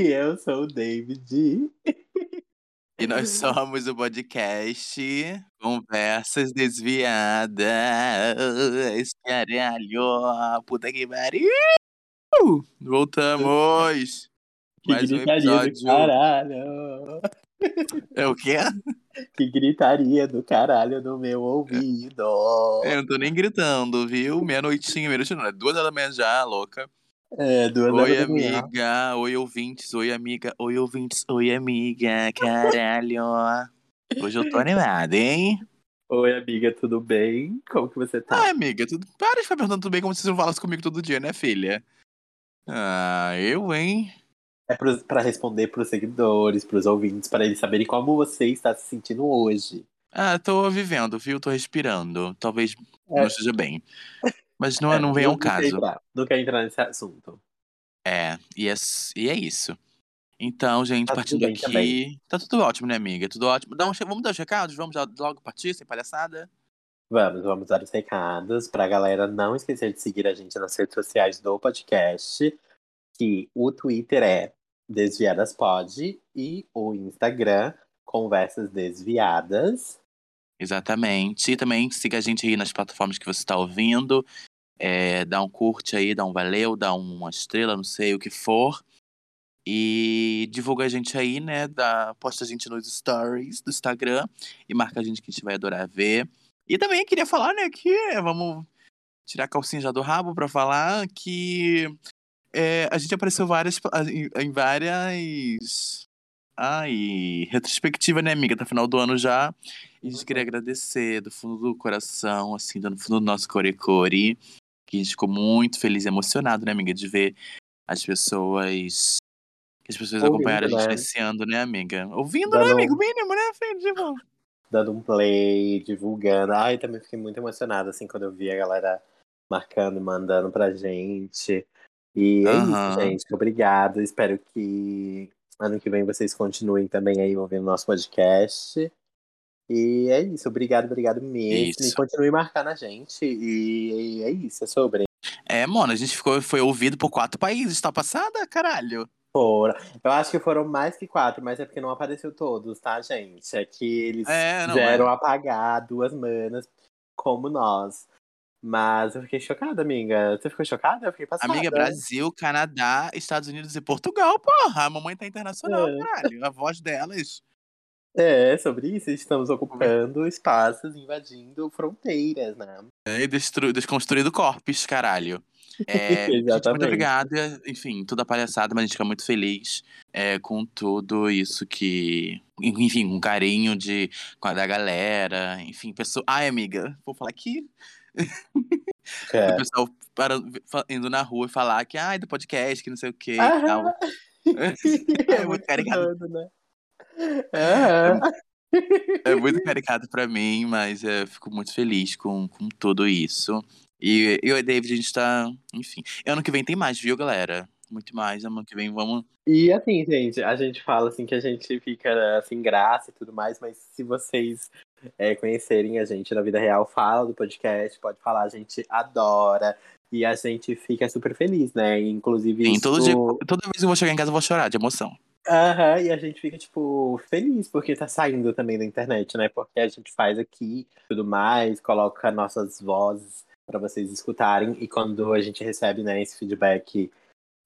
E eu sou o David. E nós somos o podcast Conversas Desviadas. Caralho, puta que pariu! Voltamos! Que Mais um gritaria do episódio. caralho. É o quê? Que gritaria do caralho no meu ouvido. Eu não tô nem gritando, viu? Meia-noitinha, meia-noite não, é duas horas da manhã já, louca. É, duas Oi, amiga. Oi, ouvintes. Oi, amiga. Oi, ouvintes. Oi, amiga. Caralho. Hoje eu tô animada, hein? Oi, amiga, tudo bem? Como que você tá? Ah, amiga, tudo... para de ficar perguntando tudo bem como se você não falasse comigo todo dia, né, filha? Ah, eu, hein? É pros- pra responder pros seguidores, pros ouvintes, para eles saberem como você está se sentindo hoje. Ah, tô vivendo, viu? Tô respirando. Talvez É. não esteja bem. Mas não, não vem ao caso. entrar- Não quer entrar nesse assunto. É, e é, e é isso. Então, gente, Tá partindo bem aqui. também. Tá tudo ótimo, né, amiga? Tudo ótimo. Dá um Vamos dar os recados? Vamos já logo partir, sem palhaçada? Vamos, vamos dar os recados pra galera não esquecer de seguir a gente nas redes sociais do podcast, que o Twitter é Desviadas Pod e o Instagram Conversas Desviadas. Exatamente. E também siga a gente aí nas plataformas que você está ouvindo. É, dá um curte aí, dá um valeu, dá uma estrela, não sei o que for. E divulga a gente aí, né? Dá, posta a gente nos stories do Instagram e marca a gente que a gente vai adorar ver. E também queria falar, né, que é, vamos tirar a calcinha já do rabo pra falar que é, a gente apareceu várias, em, em várias. Ai, retrospectiva, né, amiga? Tá final do ano já. E a gente queria agradecer do fundo do coração, assim, do fundo do nosso core-core, que a gente ficou muito feliz e emocionado, né, amiga, de ver as pessoas. Que as pessoas Ouvindo, acompanharam a gente né? nesse ano, né, amiga? Ouvindo, Dando né, amigo? Mínimo, né, filho? Tipo, Dando um play, divulgando. Ai, também fiquei muito emocionada, assim, quando eu vi a galera marcando e mandando pra gente. E é Aham. isso, gente. Obrigado. Espero que ano que vem vocês continuem também aí ouvindo nosso podcast. E é isso. Obrigado, obrigado mesmo. E Isso. continue marcando a gente. E é isso, é sobre. É, mano, a gente ficou, foi ouvido por quatro países, tá passada, caralho? Foram. Eu acho que foram mais que quatro, mas é porque não apareceu todos, tá, gente? É que eles É, não, quiseram é. apagar duas manas como nós. Mas eu fiquei chocada, amiga. Você ficou chocada? Eu fiquei passada. Amiga, Brasil, Canadá, Estados Unidos e Portugal, porra. A mamãe tá internacional, É. caralho. A voz delas. É, sobre isso, estamos ocupando espaços, invadindo fronteiras, né? É, e destru... desconstruído corpos, caralho. É, gente, muito obrigada. Enfim, toda palhaçada, mas a gente fica muito feliz é, com tudo isso que. Enfim, com carinho de, com a da galera. Enfim, pessoa. Ai, amiga, vou falar aqui. É. O pessoal fa- indo na rua e falar que, ai, do podcast, que não sei o que e tal. É muito doido, né? Aham. É muito caricato pra mim, mas é, eu fico muito feliz com, com tudo isso. E eu e o David, a gente tá. Enfim. Ano que vem tem mais, viu, galera? Muito mais. Ano que vem vamos. E assim, gente, a gente fala assim que a gente fica assim, graça e tudo mais, mas se vocês é, conhecerem a gente na vida real, fala do podcast, pode falar, a gente adora. E a gente fica super feliz, né? Inclusive, Sim, isso... todo dia, toda vez que eu vou chegar em casa, eu vou chorar de emoção. Aham, e a gente fica, tipo, feliz porque tá saindo também da internet, né? Porque a gente faz aqui tudo mais, coloca nossas vozes pra vocês escutarem. E quando a gente recebe, né, esse feedback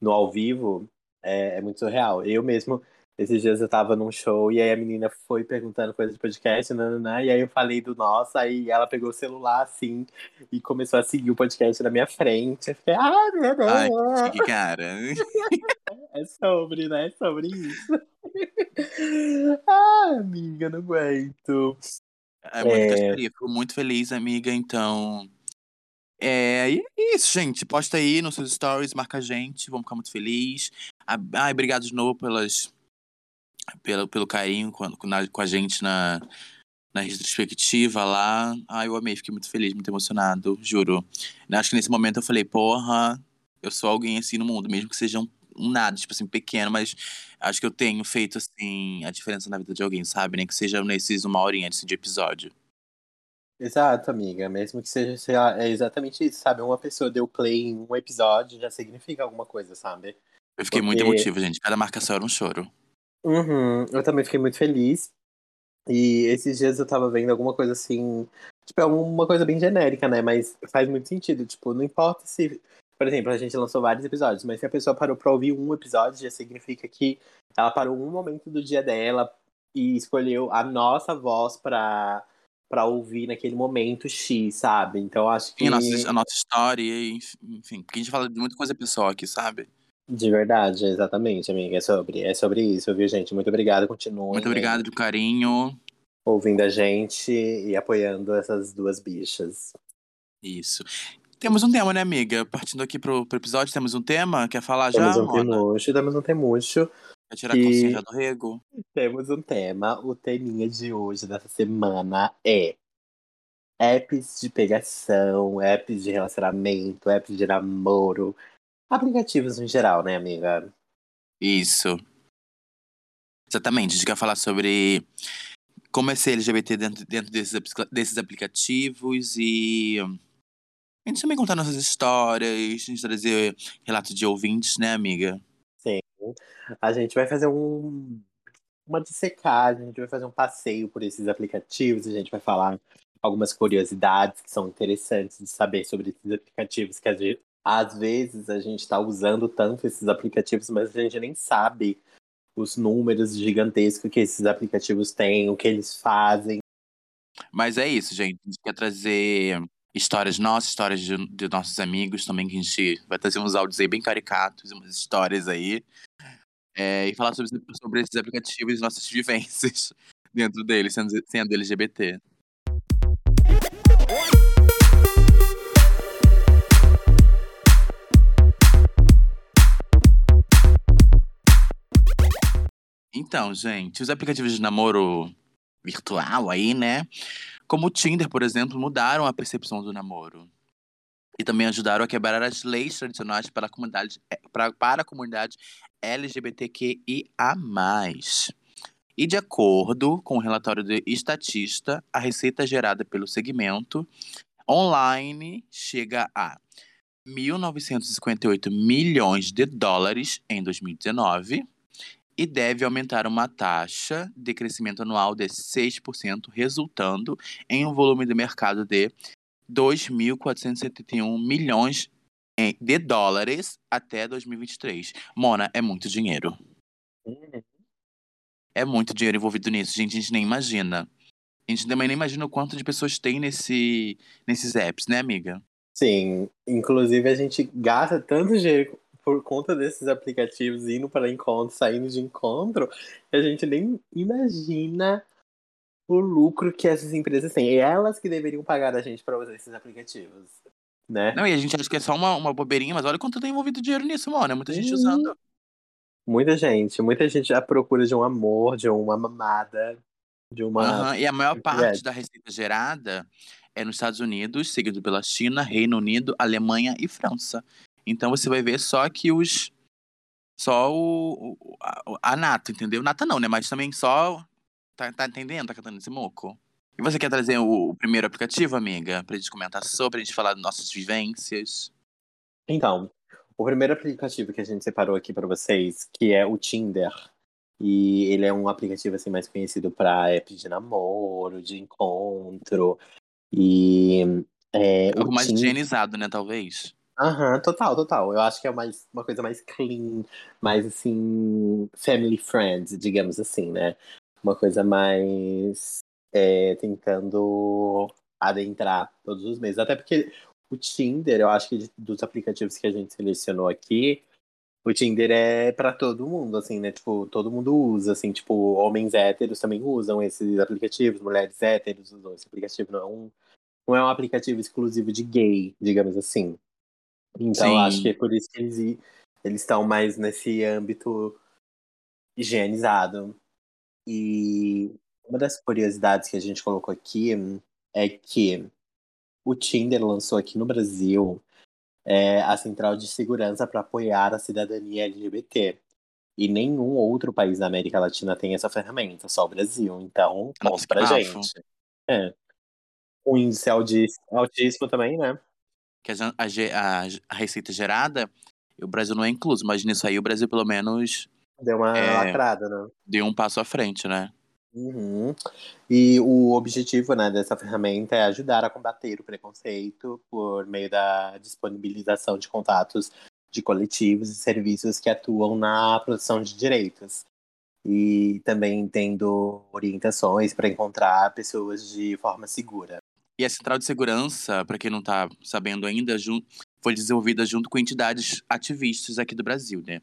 no ao vivo, é, é muito surreal. Eu mesmo, esses dias eu tava num show e aí a menina foi perguntando coisa de podcast, nananã, e aí eu falei do nosso, aí ela pegou o celular assim e começou a seguir o podcast na minha frente. Eu fiquei, ah, meu Deus! Ai, que cara. É sobre, né? É sobre isso. ah, amiga, não aguento. É muito É. Fico muito feliz, amiga. Então. É, e é isso, gente. Posta aí nos seus stories, marca a gente. Vamos ficar muito felizes. Ai, obrigado de novo pelas, pelo, pelo carinho com, na- com a gente na, na retrospectiva lá. Ai, eu amei, fiquei muito feliz, muito emocionado, juro. Acho que nesse momento eu falei, porra, eu sou alguém assim no mundo, mesmo que seja um, um nada, tipo assim, pequeno, mas acho que eu tenho feito, assim, a diferença na vida de alguém, sabe? Nem que seja nesses uma horinha assim, de episódio. Exato, amiga. Mesmo que seja, sei lá, é exatamente isso, sabe? Uma pessoa deu play em um episódio já significa alguma coisa, sabe? Eu fiquei muito Porque- emotivo, gente. Cada marcação era um choro. Uhum, eu também fiquei muito feliz. E esses dias eu tava vendo alguma coisa assim. Tipo, é uma coisa bem genérica, né? Mas faz muito sentido. Tipo, não importa se. Por exemplo, a gente lançou vários episódios, mas se a pessoa parou pra ouvir um episódio, já significa que ela parou um momento do dia dela e escolheu a nossa voz pra, pra ouvir naquele momento X, sabe? Então acho que. E a nossa, a nossa história, enfim. Porque a gente fala de muita coisa pessoal aqui, sabe? De verdade, exatamente, amiga. É sobre, é sobre isso, viu, gente? Muito obrigado. Continuem Muito obrigado do carinho. ouvindo a gente e apoiando essas duas bichas. Isso. Temos um tema, né, amiga? Partindo aqui pro, pro episódio, temos um tema? Quer falar Temos já, um temucho, temos um temucho, Quer tirar que- a já do rego? temos um tema. O teminha de hoje, dessa semana, é apps de pegação, apps de relacionamento, apps de namoro, aplicativos em geral, né, amiga? Isso. Exatamente. A gente quer falar sobre como é ser LGBT dentro, dentro desses, desses aplicativos e a gente também contar nossas histórias, a gente trazer relatos de ouvintes, né, amiga? Sim. A gente vai fazer um uma dissecagem, a gente vai fazer um passeio por esses aplicativos, a gente vai falar algumas curiosidades que são interessantes de saber sobre esses aplicativos, que às ve- às vezes a gente está usando tanto esses aplicativos, mas a gente nem sabe os números gigantescos que esses aplicativos têm, o que eles fazem. Mas é isso, gente. A gente quer trazer histórias nossas, histórias de, de nossos amigos também, que a gente vai trazer uns áudios aí bem caricatos, umas histórias aí. É, e falar sobre, sobre esses aplicativos e nossas vivências dentro deles, sendo, sendo LGBT. Então, gente, os aplicativos de namoro virtual aí, né? Como o Tinder, por exemplo, mudaram a percepção do namoro. E também ajudaram a quebrar as leis tradicionais para a comunidade, eh, para, para a comunidade LGBTQIA+. E de acordo com o relatório do Estatista, a receita gerada pelo segmento online chega a 1.958 milhões de dólares em 2019 e deve aumentar uma taxa de crescimento anual de 6%, resultando em um volume de mercado de 2.471 milhões em- de dólares até 2023. Mona, é muito dinheiro. É muito dinheiro envolvido nisso, gente. A gente nem imagina. A gente também nem imagina o quanto de pessoas tem nesse, nesses apps, né, amiga? Sim, inclusive a gente gasta tanto dinheiro por conta desses aplicativos indo para encontro, saindo de encontro, a gente nem imagina o lucro que essas empresas têm. E elas que deveriam pagar a gente para usar esses aplicativos, né? Não, e a gente acha que é só uma, uma bobeirinha, mas olha quanto tem envolvido dinheiro nisso, Mona. É muita gente Uhum. usando. Muita gente, muita gente à procura de um amor, de uma mamada, de uma. Aham, E a maior parte Verdade. da receita gerada é nos Estados Unidos, seguido pela China, Reino Unido, Alemanha e França. Então você vai ver só que os. Só o. a, a nata, entendeu? Nata não, né? Mas também só. Tá, tá entendendo? Tá cantando esse moco? E você quer trazer o, o primeiro aplicativo, amiga? Pra gente comentar sobre, a gente falar das nossas vivências. Então, o primeiro aplicativo que a gente separou aqui para vocês, que é o Tinder. E ele é um aplicativo assim mais conhecido para app de namoro, de encontro. E é, Algo o mais Tinder... higienizado, né? Talvez. Aham, total, total. Eu acho que é mais, uma coisa mais clean, mais assim, family friend, digamos assim, né? Uma coisa mais é, tentando adentrar todos os meses. Até porque o Tinder, eu acho que dos aplicativos que a gente selecionou aqui, o Tinder é pra todo mundo, assim, né? Tipo, todo mundo usa, assim, tipo, homens héteros também usam esses aplicativos, mulheres héteros usam esse aplicativo, não é um, não é um aplicativo exclusivo de gay, digamos assim. Então, eu acho Sim. que é por isso que eles, eles estão mais nesse âmbito higienizado. E uma das curiosidades que a gente colocou aqui é que o Tinder lançou aqui no Brasil é, a central de segurança para apoiar a cidadania LGBT. E nenhum outro país da América Latina tem essa ferramenta, só o Brasil. Então, que pra gente. É. o índice altíssimo também, né? Que a, a, a, receita gerada, o Brasil não é incluso, mas nisso aí o Brasil pelo menos. Deu uma é, lacrada, né? Deu um passo à frente, né? Uhum. E o objetivo né, dessa ferramenta é ajudar a combater o preconceito por meio da disponibilização de contatos de coletivos e serviços que atuam na produção de direitos. E também tendo orientações para encontrar pessoas de forma segura. E a Central de Segurança, para quem não está sabendo ainda, foi desenvolvida junto com entidades ativistas aqui do Brasil, né?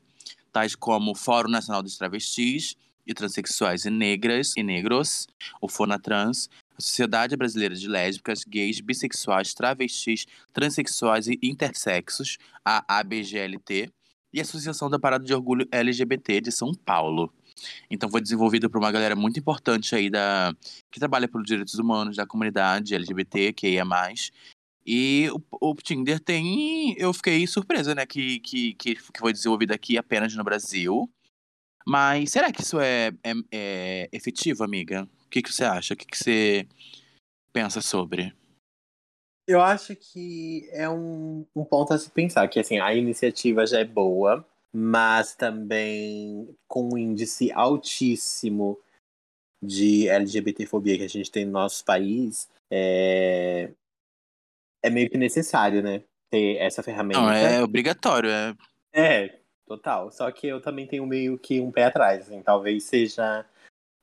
Tais como o Fórum Nacional dos Travestis e Transsexuais e Negras e Negros, o Fonatrans, a Sociedade Brasileira de Lésbicas, Gays, Bissexuais, Travestis, Transsexuais e Intersexos, a ABGLT, e a Associação da Parada de Orgulho LGBT de São Paulo. Então foi desenvolvido por uma galera muito importante aí da que trabalha pelos direitos humanos da comunidade LGBT, que é mais. E o, o, Tinder tem. Eu fiquei surpresa, né? Que, que, que foi desenvolvido aqui apenas no Brasil. Mas será que isso é, é, é efetivo, amiga? O que, que você acha? O que, que você pensa sobre? Eu acho que é um, um ponto a se pensar, que assim, a iniciativa já é boa, mas também com um índice altíssimo de LGBTfobia que a gente tem no nosso país, é, é meio que necessário, né? Ter essa ferramenta. Não, é obrigatório, é. É, total. Só que eu também tenho meio que um pé atrás, assim. Talvez seja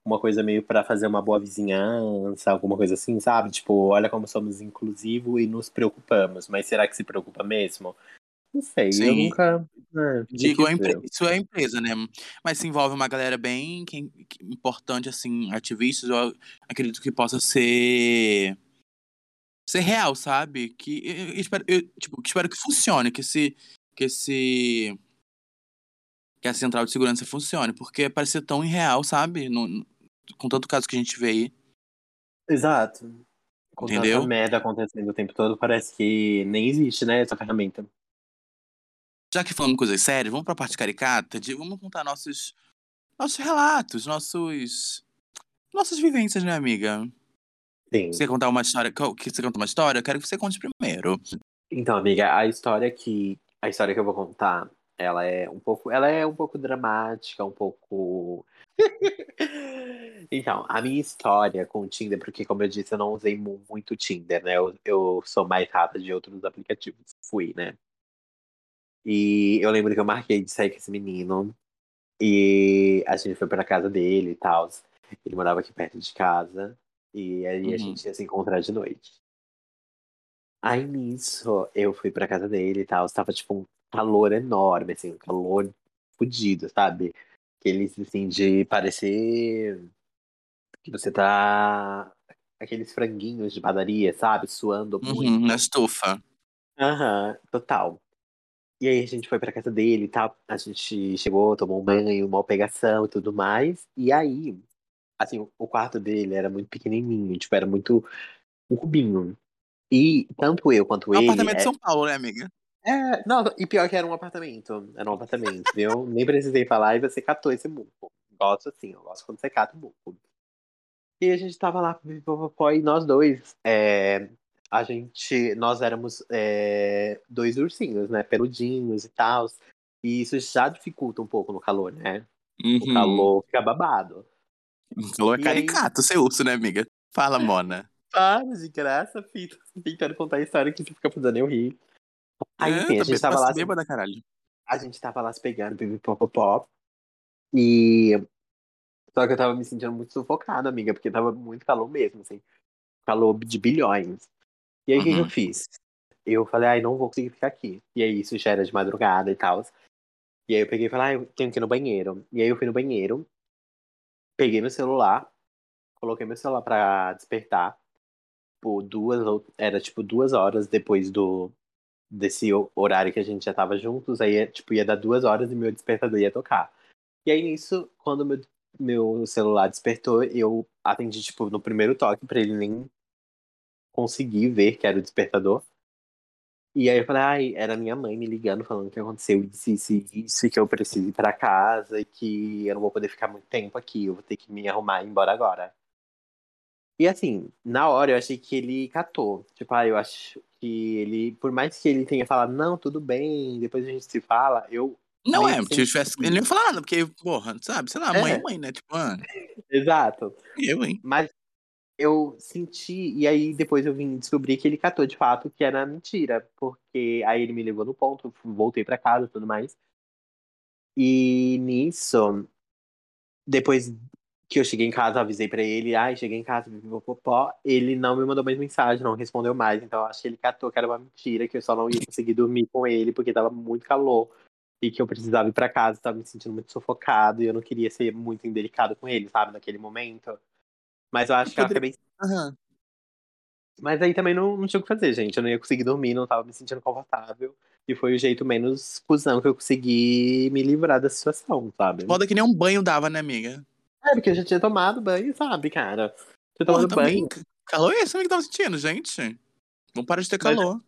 uma coisa meio para fazer uma boa vizinhança, alguma coisa assim, sabe? Tipo, olha como somos inclusivos e nos preocupamos. Mas será que se preocupa mesmo? Não sei, Sim. eu nunca. É, Digo, é isso é empresa, né? Mas se envolve uma galera bem que, que, importante, assim, ativistas, eu acredito que possa ser. ser real, sabe? Que eu, eu espero, eu, tipo, espero que funcione, que esse. que esse. que a central de segurança funcione, porque parece ser tão irreal, sabe? No, com tanto caso que a gente vê aí. Exato. Com Entendeu? tanta merda acontecendo o tempo todo, parece que nem existe, né, essa ferramenta. Já que falamos coisas sérias, vamos pra parte caricata, de, vamos contar nossos, nossos relatos, nossos, nossas vivências, né, amiga? Sim. Você quer contar uma história? Que você conta uma história? Eu quero que você conte primeiro. Então, amiga, a história que a história que eu vou contar, ela é um pouco, ela é um pouco dramática, um pouco Então, a minha história com o Tinder, porque como eu disse, eu não usei muito Tinder, né? Eu, eu sou mais rata de outros aplicativos. Fui, né? E eu lembro que eu marquei de sair com esse menino. E a gente foi pra casa dele e tal. Ele morava aqui perto de casa. E aí uhum. a gente ia se encontrar de noite. Aí nisso, eu fui pra casa dele e tal. Tava tipo um calor enorme, assim, um calor fodido, sabe? Aqueles assim de parecer que você tá. Aqueles franguinhos de padaria, sabe? Suando uhum, muito. Na estufa. Aham, uhum, total. E aí a gente foi pra casa dele e tal. A gente chegou, tomou um banho, uma pegação e tudo mais. E aí, assim, o quarto dele era muito pequenininho, tipo, era muito um cubinho. E tanto eu quanto é ele. Um apartamento é... de São Paulo, né, amiga? É, não, e pior que era um apartamento. Era um apartamento, viu? Nem precisei falar e você catou esse buco. Gosto assim, eu gosto quando você cata o buco. E a gente tava lá, e nós dois, é, a gente, nós éramos é, dois ursinhos, né? Peludinhos e tal. E isso já dificulta um pouco no calor, né? Uhum. O calor fica babado. O calor é caricato, aí... ser urso, né, amiga? Fala, Mona. Para de graça, filho. Tentando contar a história que você fica fazendo eu rir. Aí, é, enfim, a gente tava lá. da caralho. A gente tava lá se pegando, pipipopopó. E. Só que eu tava me sentindo muito sufocado, amiga, porque tava muito calor mesmo, assim. Calor de bilhões. E aí, o uhum. que, eu uhum. fiz? Eu falei, ai, não vou conseguir ficar aqui. E aí, isso já era de madrugada e tal. E aí, eu peguei e falei, ai, eu tenho que ir no banheiro. E aí, eu fui no banheiro, peguei meu celular, coloquei meu celular pra despertar. Por duas, era tipo duas horas depois do desse horário que a gente já tava juntos, aí tipo, ia dar duas horas e meu despertador ia tocar. E aí nisso, quando meu, meu celular despertou, eu atendi, tipo, no primeiro toque pra ele nem consegui ver que era o despertador. E aí eu falei, ai, era minha mãe me ligando, falando que aconteceu isso, isso, isso, e que eu preciso ir pra casa, e que eu não vou poder ficar muito tempo aqui, eu vou ter que me arrumar e ir embora agora. E assim, na hora eu achei que ele catou. Tipo, ah, eu acho que ele, por mais que ele tenha falado, não, tudo bem, depois a gente se fala, eu. Não é, que se eu tivesse. Ele não ia falar nada, porque, porra, sabe, sei lá, mãe é É. mãe, né? Tipo, mano, Exato. eu, hein? Mas eu senti, e aí depois eu vim descobrir que ele catou de fato que era mentira, porque aí ele me levou no ponto, voltei pra casa e tudo mais. E nisso, depois que eu cheguei em casa, avisei pra ele, ai, cheguei em casa, popó, ele não me mandou mais mensagem, não respondeu mais, então eu acho que ele catou que era uma mentira, que eu só não ia conseguir dormir com ele, porque tava muito calor, e que eu precisava ir pra casa, tava me sentindo muito sufocado, e eu não queria ser muito indelicado com ele, sabe, naquele momento. Mas eu acho que eu Poderia- acabei Aham. mas aí também não, não tinha o que fazer, gente. Eu não ia conseguir dormir, não tava me sentindo confortável. E foi o jeito menos cuzão que eu consegui me livrar da situação, sabe? Foda que nem um banho dava, né, amiga? É, porque eu já tinha tomado banho, sabe, cara? Tinha tomado banho. Calor é esse também que tava sentindo, gente. Vamos parar de ter Mas- calor.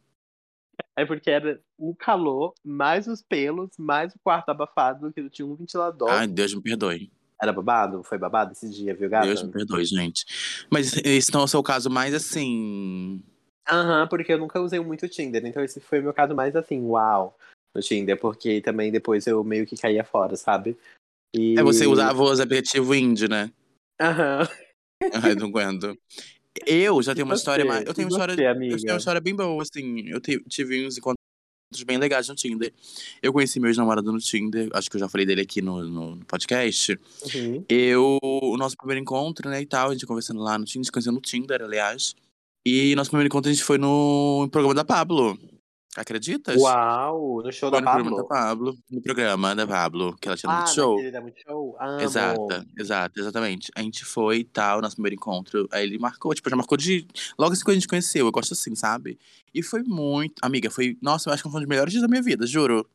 É porque era o calor, mais os pelos, mais o quarto abafado, que eu tinha um ventilador. Ai, Deus me perdoe. Era babado? Foi babado esse dia, viu, gata? Deus me perdoe, gente. Mas esse não é o seu caso mais assim. Aham, porque eu nunca usei muito o Tinder. Então esse foi o meu caso mais assim, uau, no Tinder. Porque também depois eu meio que caía fora, sabe? E... É, você usava os aplicativos indie, né? Aham. Ai, não aguento. Eu já tenho uma E história você? mais. Eu tenho uma história. você, Eu tenho uma história bem boa, assim. Eu tive uns encontros bem legais no Tinder. Eu conheci meu ex-namorado no Tinder, acho que eu já falei dele aqui no, no podcast. Uhum. Eu, o nosso primeiro encontro, né, e tal, a gente conversando lá no Tinder, se conhecendo no Tinder, aliás. E nosso primeiro encontro a gente foi no programa da Pablo. Acreditas? Uau, no show Foi da no programa da Pablo. Pablo. No programa da Pablo, que ela tinha no Ah, Multishow. naquele da Multishow? Amo. Exata, exato, exatamente. A gente foi e tal, nosso primeiro encontro. Aí ele marcou, tipo, já marcou de. Logo assim que a gente conheceu, eu gosto assim, sabe? E foi muito. Amiga, foi. Nossa, eu acho que foi um dos melhores dias da minha vida, juro.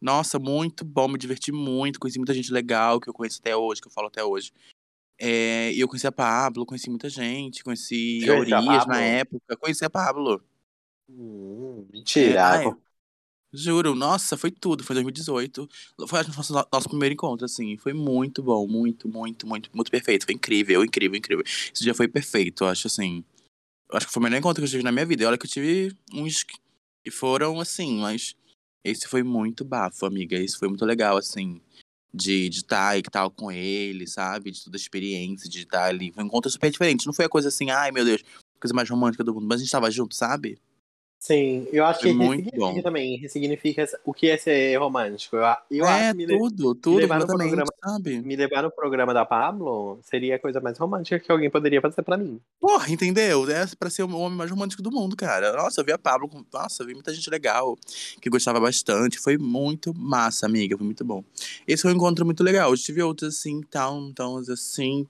Nossa, muito bom, me diverti muito, conheci muita gente legal que eu conheço até hoje, que eu falo até hoje. É, e eu conheci a Pablo, conheci muita gente, conheci Você a conheceu a Urias na Pablo? época, conheci a Pablo. Hum, É, mentira. ai, Juro, nossa, foi tudo, foi 2018. Foi nosso, nosso primeiro encontro, assim. Foi muito bom, muito, muito, muito, muito perfeito. Foi incrível, incrível, incrível. Esse dia foi perfeito, eu acho assim. Acho que foi o melhor encontro que eu tive na minha vida. E olha que eu tive uns que que foram assim, mas esse foi muito bafo, amiga. Esse foi muito legal, assim. De estar e tal com ele, sabe? De toda a experiência, de estar ali. Foi um encontro super diferente. Não foi a coisa assim, ai meu Deus, coisa mais romântica do mundo. Mas a gente tava junto, sabe? Sim, eu acho Foi que muito ressignifica bom. também. Ressignifica o que é ser romântico. Eu, eu é, acho que me, le- tudo, tudo, levar no programa- sabe? me levar no programa da Pablo seria a coisa mais romântica que alguém poderia fazer pra mim. Porra, entendeu? É pra ser o homem mais romântico do mundo, cara. Nossa, eu vi a Pablo, com- nossa, eu vi muita gente legal, que gostava bastante. Foi muito massa, amiga, foi muito bom. Esse foi um encontro muito legal. Eu tive outros assim, tal, então, assim.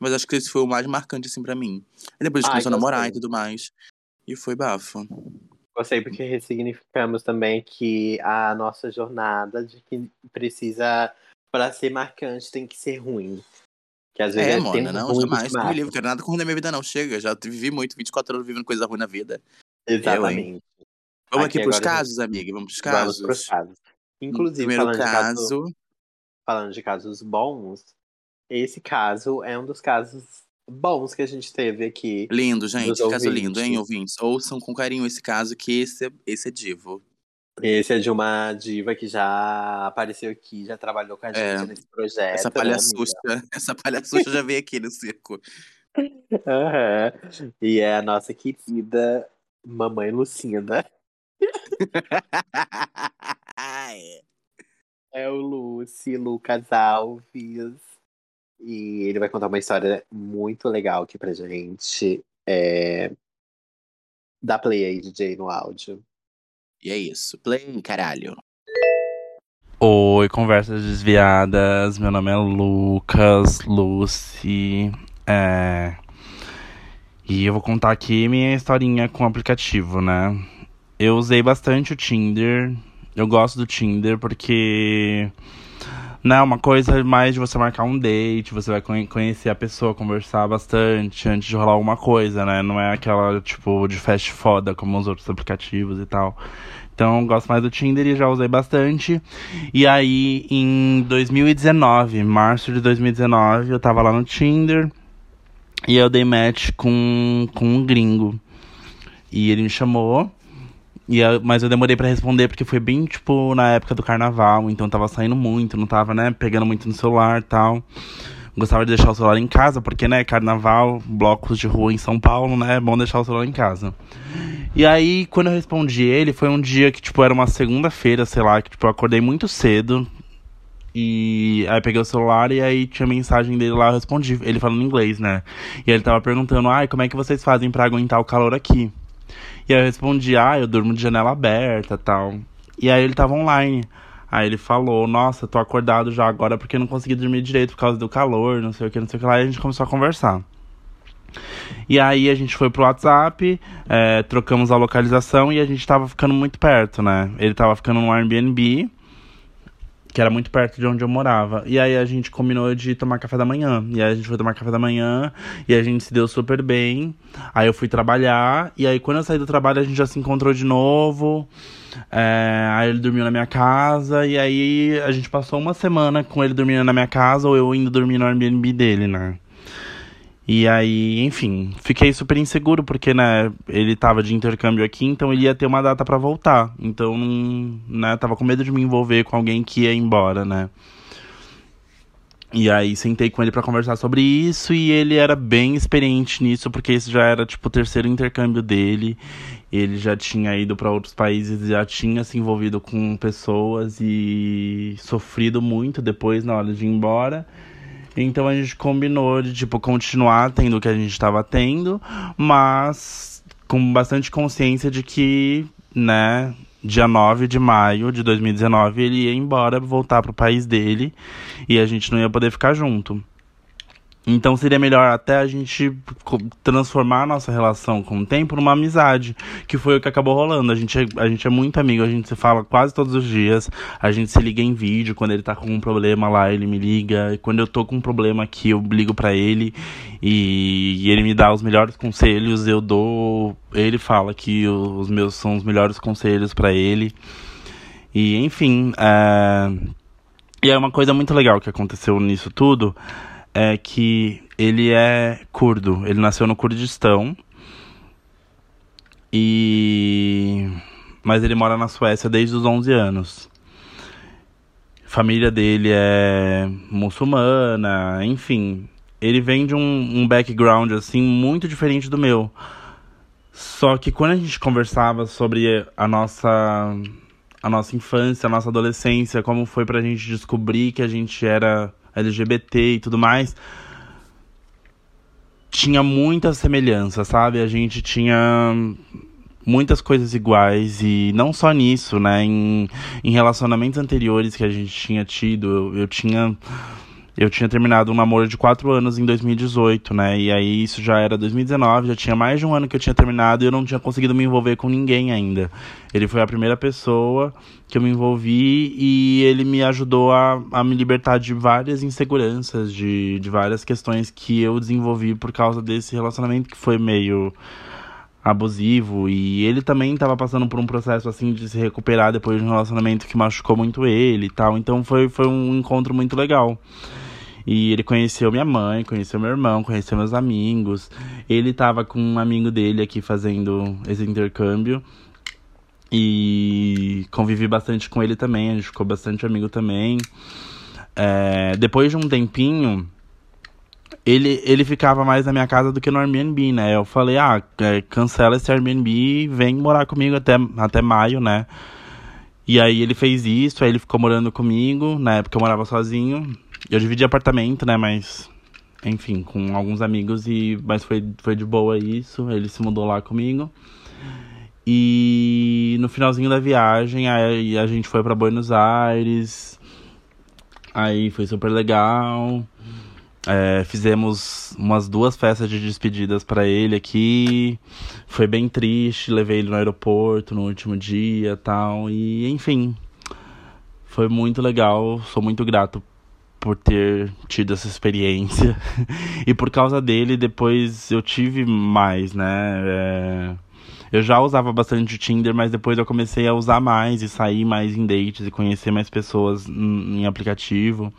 Mas acho que esse foi o mais marcante, assim, pra mim. Aí depois a gente começou a namorar e tudo mais. E foi bafo. Gostei porque ressignificamos também que a nossa jornada de que precisa, pra ser marcante, tem que ser ruim. Que às vezes É, é, mona, não, jamais. Não me livro, quero nada com ruim na minha vida, não. Chega, já vivi muito, 24 anos vivendo coisa ruim na vida. Exatamente. Vamos Aqui aqui pros a gente- casos, amiga? Vamos pros Vamos casos? pros casos. Inclusive, Primeiro falando de, caso, caso. falando de casos bons, esse caso é um dos casos bons que a gente teve aqui. Lindo, gente. Caso lindo, hein, ouvintes. Ouçam com carinho esse caso, que esse é, esse é divo. Esse é de uma diva que já apareceu aqui, já trabalhou com a gente É. nesse projeto. Essa né, palhaçucha, essa palhaçucha já veio aqui no circo. Aham. E é a nossa querida Mamãe Lucinda. Ai. É o Lucy, Lucas Alves. E ele vai contar uma história muito legal aqui pra gente. É... Dá play aí, DJ, no áudio. e é isso. Play, caralho. Oi, conversas desviadas. Meu nome é Lucas, Lucy. É... E eu vou contar aqui minha historinha com o aplicativo, né? Eu usei bastante o Tinder. Eu gosto do Tinder porque não é uma coisa mais de você marcar um date, você vai conhe- conhecer a pessoa, conversar bastante antes de rolar alguma coisa, né? Não é aquela tipo de fast foda como os outros aplicativos e tal. Então, gosto mais do Tinder e já usei bastante. E aí, em 2019, março de 2019, eu tava lá no Tinder. E eu dei match com, com um gringo. E ele me chamou. E eu, mas eu demorei para responder porque foi bem, tipo, na época do carnaval. Então tava saindo muito, não tava, né, pegando muito no celular tal. Gostava de deixar o celular em casa, porque, né, carnaval, blocos de rua em São Paulo, né, é bom deixar o celular em casa. E aí, quando eu respondi ele, foi um dia que, tipo, era uma segunda-feira, sei lá, que, tipo, eu acordei muito cedo. E aí peguei o celular e aí tinha mensagem dele lá, eu respondi, ele falando inglês, né? E ele tava perguntando, ai, como é que vocês fazem para aguentar o calor aqui? E eu respondi, ah, eu durmo de janela aberta tal. E aí ele tava online. Aí ele falou, nossa, tô acordado já agora porque não consegui dormir direito por causa do calor, não sei o que, não sei o que lá. E a gente começou a conversar. E aí a gente foi pro WhatsApp, é, trocamos a localização e a gente tava ficando muito perto, né? Ele tava ficando no Airbnb, que era muito perto de onde eu morava. E aí a gente combinou de tomar café da manhã. E aí a gente foi tomar café da manhã e a gente se deu super bem. Aí eu fui trabalhar e aí quando eu saí do trabalho a gente já se encontrou de novo. É, aí ele dormiu na minha casa e aí a gente passou uma semana com ele dormindo na minha casa ou eu indo dormir no Airbnb dele, né? E aí, enfim, fiquei super inseguro porque, né, ele tava de intercâmbio aqui, então ele ia ter uma data para voltar. Então, né, tava com medo de me envolver com alguém que ia embora, né? E aí sentei com ele para conversar sobre isso e ele era bem experiente nisso, porque esse já era tipo o terceiro intercâmbio dele. Ele já tinha ido para outros países, já tinha se envolvido com pessoas e sofrido muito depois na hora de ir embora. Então a gente combinou de tipo continuar tendo o que a gente estava tendo, mas com bastante consciência de que, né, dia 9 de maio de 2019 ele ia embora, voltar pro país dele e a gente não ia poder ficar junto. Então seria melhor até a gente transformar a nossa relação com o tempo numa amizade, que foi o que acabou rolando. A gente, é, a gente é muito amigo, a gente se fala quase todos os dias, a gente se liga em vídeo, quando ele tá com um problema lá, ele me liga, quando eu tô com um problema aqui, eu ligo para ele e, e, ele me dá os melhores conselhos, eu dou, ele fala que os meus são os melhores conselhos para ele. E enfim, é... e é uma coisa muito legal que aconteceu nisso tudo é que ele é curdo. Ele nasceu no Kurdistão. E mas ele mora na Suécia desde os 11 anos. A família dele é muçulmana, enfim. Ele vem de um, um background assim muito diferente do meu. Só que quando a gente conversava sobre a nossa a nossa infância, a nossa adolescência, como foi pra gente descobrir que a gente era LGBT e tudo mais, tinha muita semelhança, sabe? A gente tinha muitas coisas iguais e não só nisso, né? Em, em relacionamentos anteriores que a gente tinha tido, eu, eu tinha eu tinha terminado um namoro de quatro anos em 2018, né? E aí isso já era 2019, já tinha mais de um ano que eu tinha terminado e eu não tinha conseguido me envolver com ninguém ainda. Ele foi a primeira pessoa que eu me envolvi e ele me ajudou a, a me libertar de várias inseguranças, de, de várias questões que eu desenvolvi por causa desse relacionamento que foi meio abusivo e ele também estava passando por um processo assim de se recuperar depois de um relacionamento que machucou muito ele e tal. Então foi, foi um encontro muito legal. E ele conheceu minha mãe, conheceu meu irmão, conheceu meus amigos. Ele tava com um amigo dele aqui fazendo esse intercâmbio. E convivi bastante com ele também, a gente ficou bastante amigo também. É, depois de um tempinho, ele, ele ficava mais na minha casa do que no Airbnb, né? Eu falei, ah, é, cancela esse Airbnb e vem morar comigo até, até maio, né? E aí ele fez isso, aí ele ficou morando comigo, na época eu morava sozinho. Eu dividi apartamento, né? Mas, enfim, com alguns amigos e. Mas foi, foi de boa isso. Ele se mudou lá comigo. E no finalzinho da viagem, aí a gente foi para Buenos Aires. Aí foi super legal. É, fizemos umas duas festas de despedidas para ele aqui. Foi bem triste, levei ele no aeroporto no último dia tal. E enfim, foi muito legal. Sou muito grato por ter tido essa experiência. e por causa dele, depois eu tive mais, né? É... Eu já usava bastante o Tinder, mas depois eu comecei a usar mais e sair mais em dates e conhecer mais pessoas em aplicativo.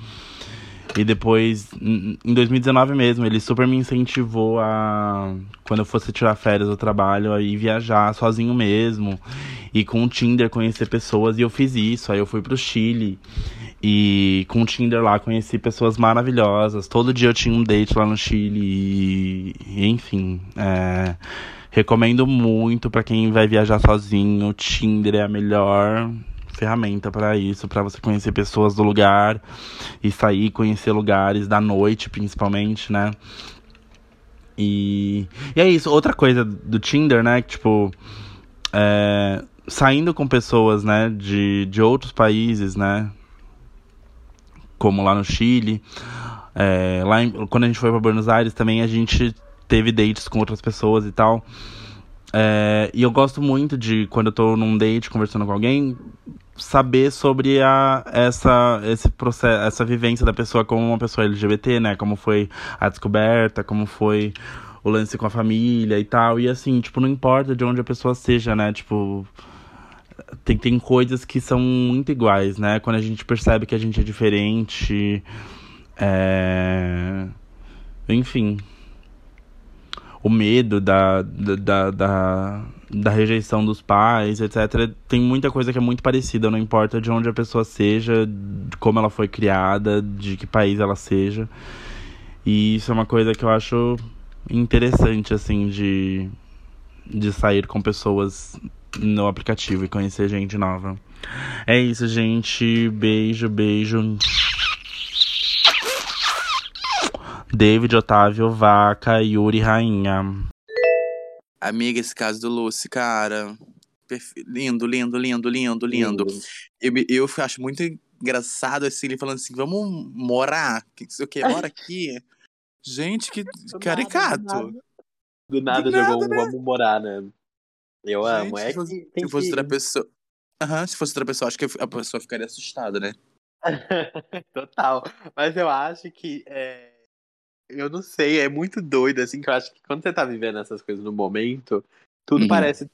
E depois, em 2019 mesmo, ele super me incentivou a, quando eu fosse tirar férias do trabalho, a ir viajar sozinho mesmo. E com o Tinder conhecer pessoas. E eu fiz isso. Aí eu fui pro Chile. E com o Tinder lá conheci pessoas maravilhosas. Todo dia eu tinha um date lá no Chile. E, enfim, é, recomendo muito para quem vai viajar sozinho. O Tinder é a melhor ferramenta para isso, para você conhecer pessoas do lugar e sair, conhecer lugares da noite, principalmente, né? E, e é isso. Outra coisa do Tinder, né? Que, tipo, é, saindo com pessoas, né, de, de outros países, né? Como lá no Chile. É, lá em, quando a gente foi para Buenos Aires também a gente teve dates com outras pessoas e tal. É, e eu gosto muito de, quando eu tô num date conversando com alguém, saber sobre a, essa, esse processo, essa vivência da pessoa como uma pessoa LGBT, né? Como foi a descoberta, como foi o lance com a família e tal. E assim, tipo, não importa de onde a pessoa seja, né? Tipo, tem, tem coisas que são muito iguais, né? Quando a gente percebe que a gente é diferente. É... Enfim. O medo da, da, da, da rejeição dos pais, etc. Tem muita coisa que é muito parecida, não importa de onde a pessoa seja, de como ela foi criada, de que país ela seja. E isso é uma coisa que eu acho interessante, assim, de, de sair com pessoas no aplicativo e conhecer gente nova. É isso, gente. Beijo, beijo. David, Otávio, Vaca, Yuri, Rainha. Amiga, esse caso do Lucy, cara. Perfe... Lindo, lindo, lindo, lindo, lindo. Eu, eu acho muito engraçado assim, ele falando assim: vamos morar. Que sei o que? Mora aqui. Gente, que do caricato. Nada, do nada, do nada jogou nada, um né? vamos morar, né? Eu Gente, amo. É se fosse, se fosse outra pessoa. Uhum, se fosse outra pessoa, acho que a pessoa ficaria assustada, né? Total. Mas eu acho que. É eu não sei, é muito doido, assim, que eu acho que quando você tá vivendo essas coisas no momento, tudo uhum. parece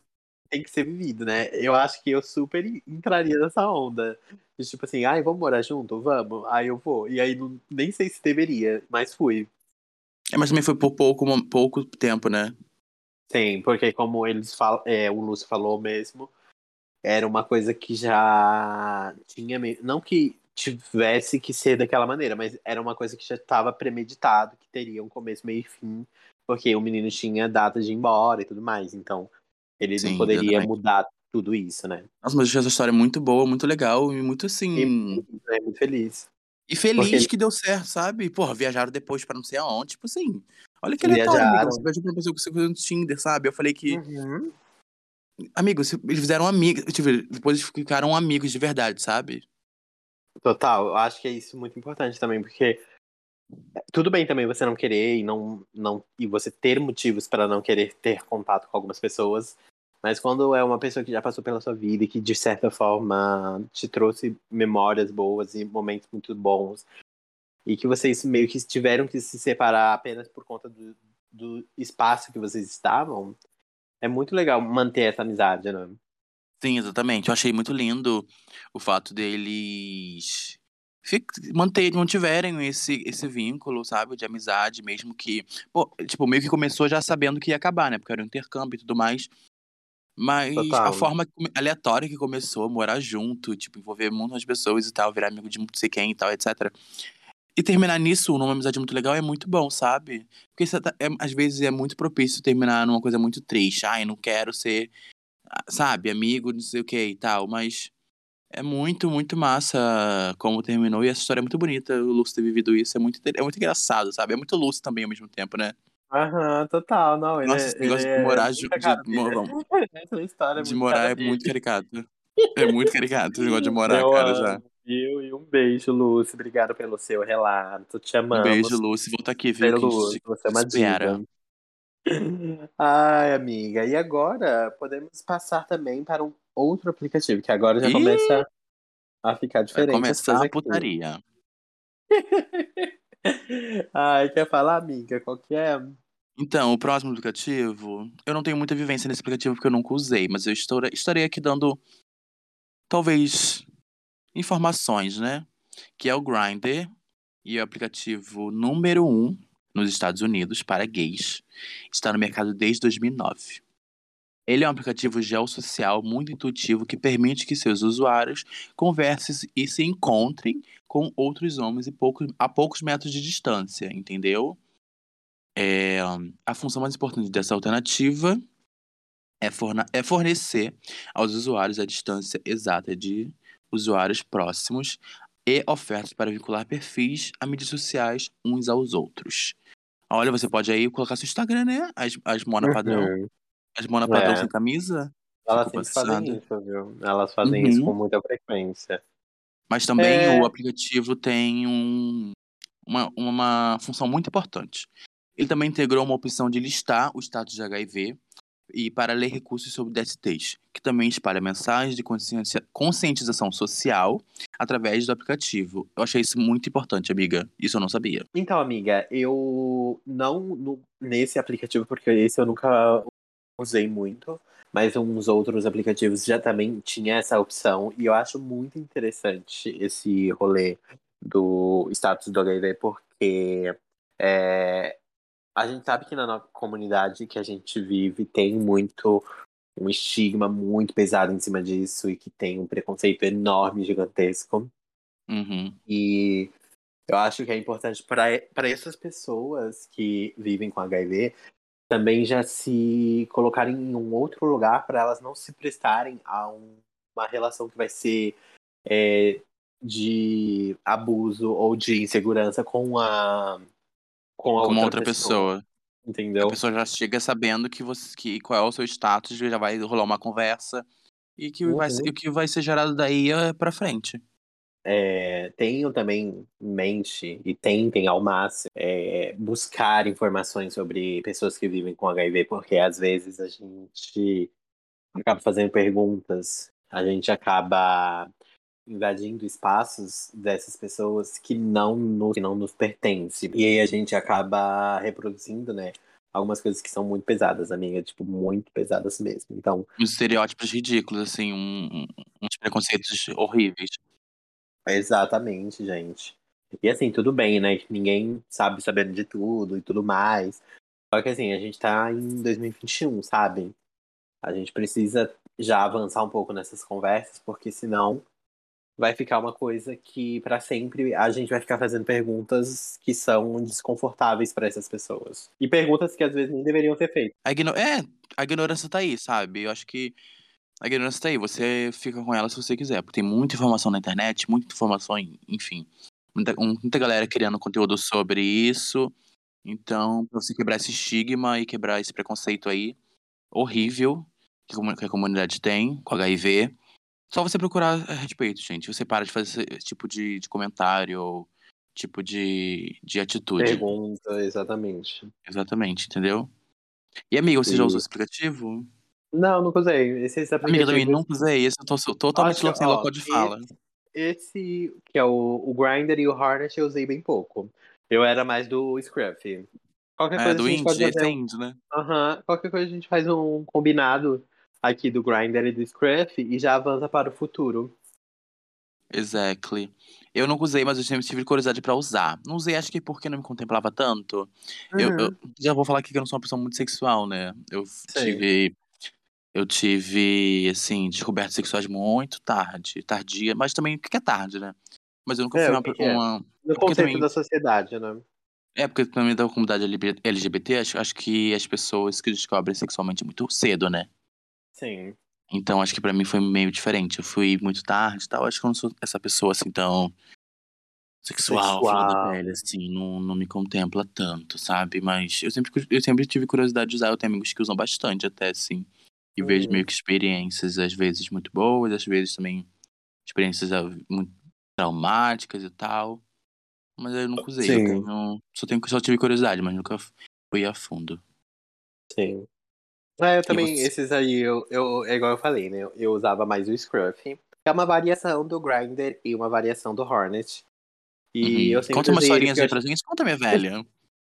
tem que ser vivido, né? Eu acho que eu super entraria nessa onda. De tipo assim, ai, vamos morar junto? Vamos. Aí eu vou. E aí não, nem sei se deveria, mas fui. É, mas também foi por pouco, pouco tempo, né? Sim, porque como eles falam, é, o Lúcio falou mesmo, era uma coisa que já tinha. Não que tivesse que ser daquela maneira, mas era uma coisa que já estava premeditado, que teria um começo, meio e fim, porque o menino tinha data de ir embora e tudo mais, então ele Sim, não poderia mudar tudo isso, né? Nossa, mas essa história é muito boa, muito legal e muito assim. E, é muito feliz. E feliz porque... que deu certo, sabe? Porra, viajaram depois pra não sei aonde, tipo assim. Olha que aleatório, amigo. Você viajou pra uma pessoa que você fez no Tinder, sabe? Eu falei que. Uhum. Amigos, eles fizeram amigos. Tipo, depois eles ficaram amigos de verdade, sabe? Total, eu acho que é isso muito importante também, porque tudo bem também você não querer e não, não e você ter motivos para não querer ter contato com algumas pessoas, mas quando é uma pessoa que já passou pela sua vida e que de certa forma te trouxe memórias boas e momentos muito bons e que vocês meio que tiveram que se separar apenas por conta do, do espaço que vocês estavam, é muito legal manter essa amizade, né? Sim, exatamente. Eu achei muito lindo o fato deles manter, mantiverem esse, esse vínculo, sabe, de amizade, mesmo que, pô, tipo, meio que começou já sabendo que ia acabar, né, porque era um intercâmbio e tudo mais. Mas Total. a forma aleatória que começou, morar junto, tipo, envolver muitas pessoas e tal, virar amigo de não sei quem e tal, etc. E terminar nisso, numa amizade muito legal, é muito bom, sabe? Porque é, às vezes é muito propício terminar numa coisa muito triste. Ai, não quero ser sabe, amigo, não sei o que e tal, mas é muito, muito massa como terminou e essa história é muito bonita, o Lúcio ter vivido isso, é muito, é muito engraçado, sabe? É muito Lúcio também ao mesmo tempo, né? Aham, total, não, Nossa, esse negócio de morar junto, de, de, de morar é muito caricato. É muito caricato o negócio de morar, eu cara, já. Eu e um beijo, Lúcio. Obrigado pelo seu relato. Te amamos. Um beijo, Lúcio. Volta aqui, viu? Lúcio, você é uma diva. Ai, amiga. E agora podemos passar também para um outro aplicativo, que agora já Ih! começa a ficar diferente. Vai começar a putaria. Ai, quer falar, amiga? Qual que é? Então, o próximo aplicativo, eu não tenho muita vivência nesse aplicativo porque eu nunca usei, mas eu estou, estarei aqui dando, talvez, informações, né? Que é o Grindr. e é o aplicativo número um nos Estados Unidos para gays. Está no mercado desde 2009. Ele é um aplicativo geossocial muito intuitivo que permite que seus usuários conversem e se encontrem com outros homens a poucos metros de distância, entendeu? É, a função mais importante dessa alternativa é, é fornecer aos usuários a distância exata de usuários próximos e ofertas para vincular perfis a mídias sociais uns aos outros. Olha, você pode aí colocar seu Instagram, né? As, as mona padrão. Uhum. As mona padrão É. sem camisa. Elas sempre fazem isso, viu? Elas fazem Uhum. isso com muita frequência. Mas também É. o aplicativo tem um, uma, uma função muito importante. Ele também integrou uma opção de listar o status de HIV e para ler recursos sobre DSTs, que também espalha mensagens de conscientização social através do aplicativo. Eu achei isso muito importante, amiga. Isso eu não sabia. Então, amiga, eu não no- nesse aplicativo, porque esse eu nunca usei muito, mas uns outros aplicativos já também tinha essa opção, e eu acho muito interessante esse rolê do status do HIV, porque é, a gente sabe que na nossa comunidade que a gente vive tem muito um estigma muito pesado em cima disso e que tem um preconceito enorme, gigantesco. Uhum. E eu acho que é importante para essas pessoas que vivem com HIV também já se colocarem em um outro lugar para elas não se prestarem a um- uma relação que vai ser é, de abuso ou de insegurança com a com a Como outra, outra pessoa. entendeu? A pessoa já chega sabendo que você que qual é o seu status, já vai rolar uma conversa e que vai Uhum. ser- o que vai ser gerado daí é pra frente. É, tenham também mente e tentem ao máximo é, buscar informações sobre pessoas que vivem com HIV, porque às vezes a gente acaba fazendo perguntas, a gente acaba invadindo espaços dessas pessoas que não nos, que não nos pertencem. E aí a gente acaba reproduzindo, né? Algumas coisas que são muito pesadas, amiga, tipo, muito pesadas mesmo. Então, Uns estereótipos ridículos, assim, um- uns preconceitos horríveis. Exatamente, gente. E assim, tudo bem, né? Ninguém sabe sabendo de tudo e tudo mais. Só que assim, a gente tá em 2021, sabe? A gente precisa já avançar um pouco nessas conversas, porque senão vai ficar uma coisa que pra sempre a gente vai ficar fazendo perguntas que são desconfortáveis pra essas pessoas. E perguntas que às vezes nem deveriam ser feitas. A igno- É, a ignorância tá aí, sabe? Eu acho que a ignorância tá aí. Você fica com ela se você quiser. Porque tem muita informação na internet, muita informação, enfim. Muita, muita galera criando conteúdo sobre isso. Então, pra você quebrar esse estigma e quebrar esse preconceito aí, horrível, que a comunidade tem com HIV, só você procurar a respeito, gente. Você para de fazer esse tipo de, de comentário ou tipo de, de atitude. Pergunta, exatamente. Exatamente, entendeu? E amiga, você já usou esse aplicativo? Não, nunca usei. Esses Amiga, aplicativos. também nunca usei esse, eu tô so- totalmente Acho- sem ó, local de fala. Esse, que é o, o Grindr e o Hornet, eu usei bem pouco. Eu era mais do Scruff. Qualquer É, coisa do a gente pode indie, fazer esse é indie, né? Aham, qualquer coisa a gente faz um combinado aqui do Grindr e do Scruff e já avança para o futuro. Exactly. Eu nunca usei, mas eu sempre tive curiosidade pra usar. Não usei, acho que porque não me contemplava tanto. Eu, eu já vou falar aqui que eu não sou uma pessoa muito sexual, né? Eu tive. Eu tive, assim, descobertas sexuais muito tarde, tardia, mas também o que é tarde, né? Mas eu nunca É, fui uma, que é? uma- No porque conceito também- da sociedade, né? É, porque também da comunidade LGBT, acho, acho que as pessoas que descobrem sexualmente muito cedo, né? Sim. Então acho que pra mim foi meio diferente. Eu fui muito tarde e tal. Acho que eu não sou essa pessoa assim tão sexual, da Sexual. pele, assim, não, não me contempla tanto, sabe? Mas eu sempre, eu sempre tive curiosidade de usar. Eu tenho amigos que usam bastante até, assim. E vejo Uhum. meio que experiências, às vezes, muito boas, às vezes também experiências ah, muito traumáticas e tal. Mas eu nunca usei. Eu Sim. tenho. Só, tenho, só tive curiosidade, mas nunca fui a fundo. Sim. É, eu também, você? esses aí, eu, eu, é igual eu falei, né? Eu usava mais o Scruff. que É uma variação do Grindr e uma variação do Hornet. E Uhum. eu Conta umas historinhas porque eu aí pra gente. Conta, minha velha.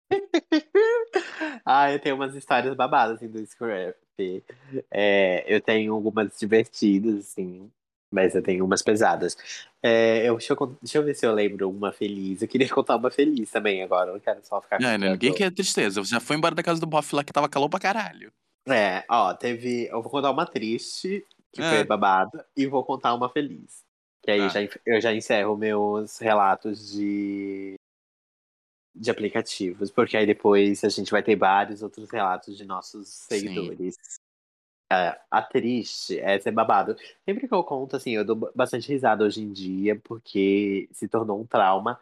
ah, eu tenho umas histórias babadas assim, do Scrap. É, eu tenho algumas divertidas, assim. Mas eu tenho umas pesadas. É, eu, deixa, eu, deixa eu ver se eu lembro uma feliz. Eu queria contar uma feliz também agora. Eu não quero só ficar É, né? Ninguém quer tristeza. Você já foi embora da casa do bofe lá que tava calor pra caralho. É, ó, teve. Eu vou contar uma triste, que É. foi babada, e vou contar uma feliz. Que aí Tá. já, eu já encerro meus relatos de. de aplicativos, porque aí depois a gente vai ter vários outros relatos de nossos seguidores. É, a triste, é babado. Sempre que eu conto, assim, eu dou bastante risada hoje em dia, porque se tornou um trauma.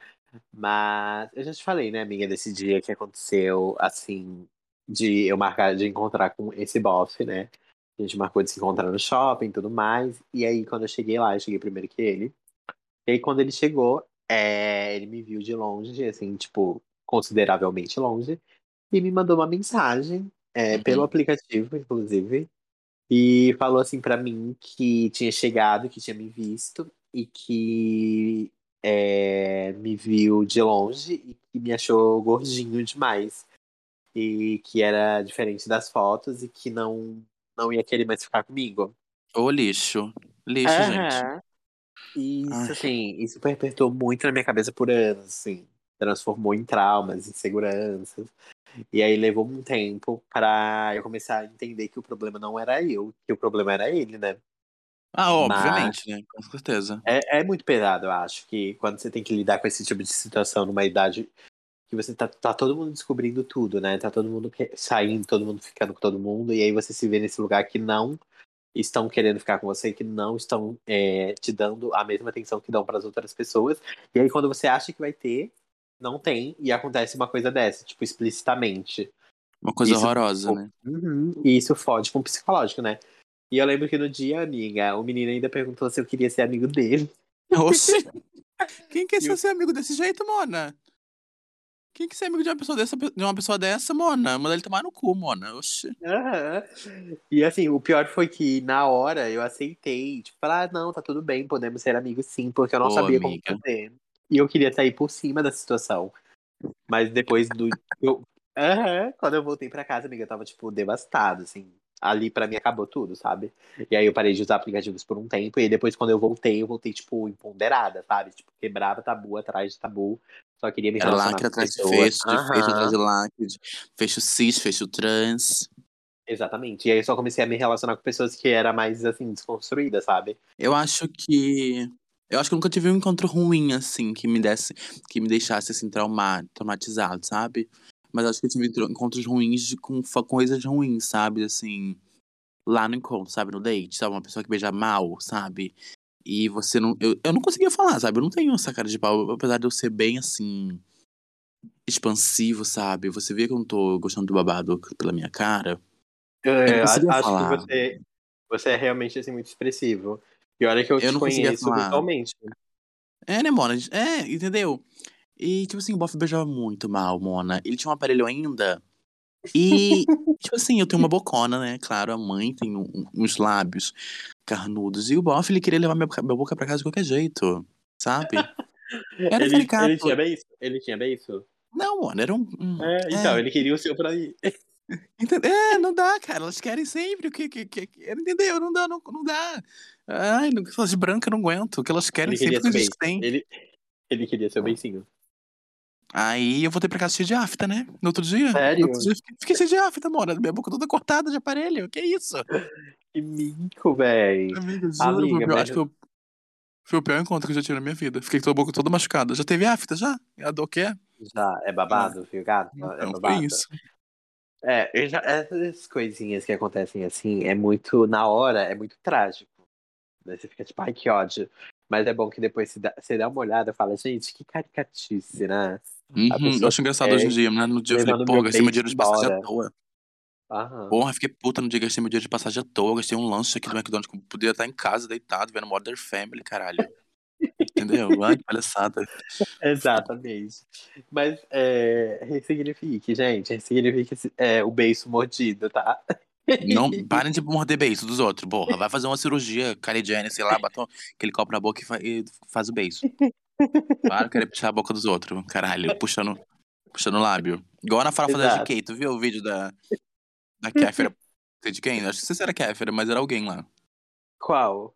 Mas eu já te falei, né, amiga, desse dia que aconteceu, assim, de eu marcar de encontrar com esse bofe, né? A gente marcou de se encontrar no shopping e tudo mais. E aí, quando eu cheguei lá, eu cheguei primeiro que ele. E aí, quando ele chegou, é, ele me viu de longe, assim, tipo, consideravelmente longe, e me mandou uma mensagem, é, Uhum. pelo aplicativo, inclusive, e falou assim pra mim que tinha chegado, que tinha me visto, e que é, me viu de longe e que me achou gordinho demais. E que era diferente das fotos e que não, não ia querer mais ficar comigo. Ô, lixo. Lixo, gente. Aham. E Isso, Ai. assim, isso perpetuou muito na minha cabeça por anos, assim. Transformou em traumas, inseguranças. E aí levou um tempo pra eu começar a entender que o problema não era eu, que o problema era ele, né? Ah, obviamente, né? Com certeza. É, é muito pesado, eu acho, que quando você tem que lidar com esse tipo de situação numa idade que você tá, tá todo mundo descobrindo tudo, né? Tá todo mundo que- saindo, todo mundo ficando com todo mundo, e aí você se vê nesse lugar que não estão querendo ficar com você, que não estão é, te dando a mesma atenção que dão para as outras pessoas. E aí quando você acha que vai ter, não tem, e acontece uma coisa dessa, tipo, explicitamente. Uma coisa Isso- horrorosa, né? Uhum, E isso fode com o psicológico, né? E eu lembro que no dia, amiga, o menino ainda perguntou se eu queria ser amigo dele. Oxi. Quem quer E o- ser amigo desse jeito, Mona? Quem quer ser amigo de uma pessoa dessa, de uma pessoa dessa, Mona? Manda ele tomar no cu, Mona. Oxi. Aham. E assim, o pior foi que na hora eu aceitei, tipo, falar, ah, não, tá tudo bem, podemos ser amigos sim, porque eu não Ô, sabia amiga. como fazer. E eu queria sair por cima da situação. Mas depois do. Eu... Aham. Quando eu voltei pra casa, amiga, eu tava, tipo, devastado, assim. Ali pra mim acabou tudo, sabe? E aí eu parei de usar aplicativos por um tempo, e depois, quando eu voltei, eu voltei, tipo, empoderada, sabe? Tipo, quebrava tabu atrás de tabu. Só queria me relacionar lacre com atrás de fecho, de fecho atrás de lacre, de fecho cis, fecho trans. Exatamente. E aí eu só comecei a me relacionar com pessoas que era mais, assim, desconstruída, sabe? Eu acho que. Eu acho que eu nunca tive um encontro ruim, assim, que me desse, que me deixasse assim, trauma, traumatizado, sabe? Mas acho que eu tive tro- encontros ruins com coisas ruins, sabe? Assim, lá no encontro, sabe? No date, sabe? Uma pessoa que beija mal, sabe? E você não. Eu, eu não conseguia falar, sabe? Eu não tenho essa cara de pau, apesar de eu ser bem assim. expansivo, sabe? Você vê que eu não tô gostando do babado pela minha cara. É, não conseguia acho falar. que você, você é realmente assim, muito expressivo. E olha que eu, Eu te não conheço virtualmente. É, né, Mona? É, entendeu? E, tipo assim, o Boff beijava muito mal, Mona. Ele tinha um aparelho ainda. E, tipo assim, eu tenho uma bocona, né? Claro, a mãe tem um- uns lábios carnudos. E o Boff, ele queria levar minha, boca- minha boca pra casa de qualquer jeito, sabe? Era Ele, caricato. ele tinha beiço? Ele tinha beiço? Não, Mona, era um. um- É, então, é, ele queria o seu pra ir. é, não dá, cara. Elas querem sempre o que. que, que, entendeu? Não dá, não, não dá. Ai, não- aquelas de branca eu não aguento. O que elas querem Ele sempre que beiço. tem. Ele, ele queria seu beicinho. Aí eu voltei pra casa cheio de afta, né? No outro dia. Sério? No outro dia fiquei, fiquei cheio de afta, mora. Minha boca toda cortada de aparelho. Que isso? Que mico, véi. Amiga, juro. Amiga, foi o pior- mas- Acho que eu- foi o pior encontro que eu já tive na minha vida. Fiquei com a boca toda machucada. Já teve afta, já? A dor que é? Já é babado, viu, gato? É Então, babado. foi isso. É, eu já- essas coisinhas que acontecem assim, é muito, na hora, é muito trágico. Daí você fica tipo, ai, que ódio. Mas é bom que depois você dá, você dá uma olhada e fala, gente, que caricatice, né? Uhum, eu acho engraçado é hoje em dia, né? No dia eu falei, pô, gastei meu dinheiro de passagem à embora. toa. Aham. Porra, fiquei puta no dia, gastei meu dinheiro de passagem à toa. Gastei um lanche aqui do McDonald's, que eu podia estar em casa, deitado, vendo Modern Family, caralho. Entendeu? Ai, que palhaçada. Exatamente. Mas é, ressignifique, gente. Ressignifique é, o beiço mordido, tá? Não, parem de morder beiço dos outros, porra. Vai fazer uma cirurgia, Kylie Jenner, sei lá, bota aquele copo na boca e, fa- e faz o beijo. De querer puxar a boca dos outros, caralho, puxando, puxando o lábio. Igual na farofa da Exato. GK, tu viu o vídeo da, da Kéfera? Sei de quem? Acho que não sei se era Kéfera, mas era alguém lá. Qual?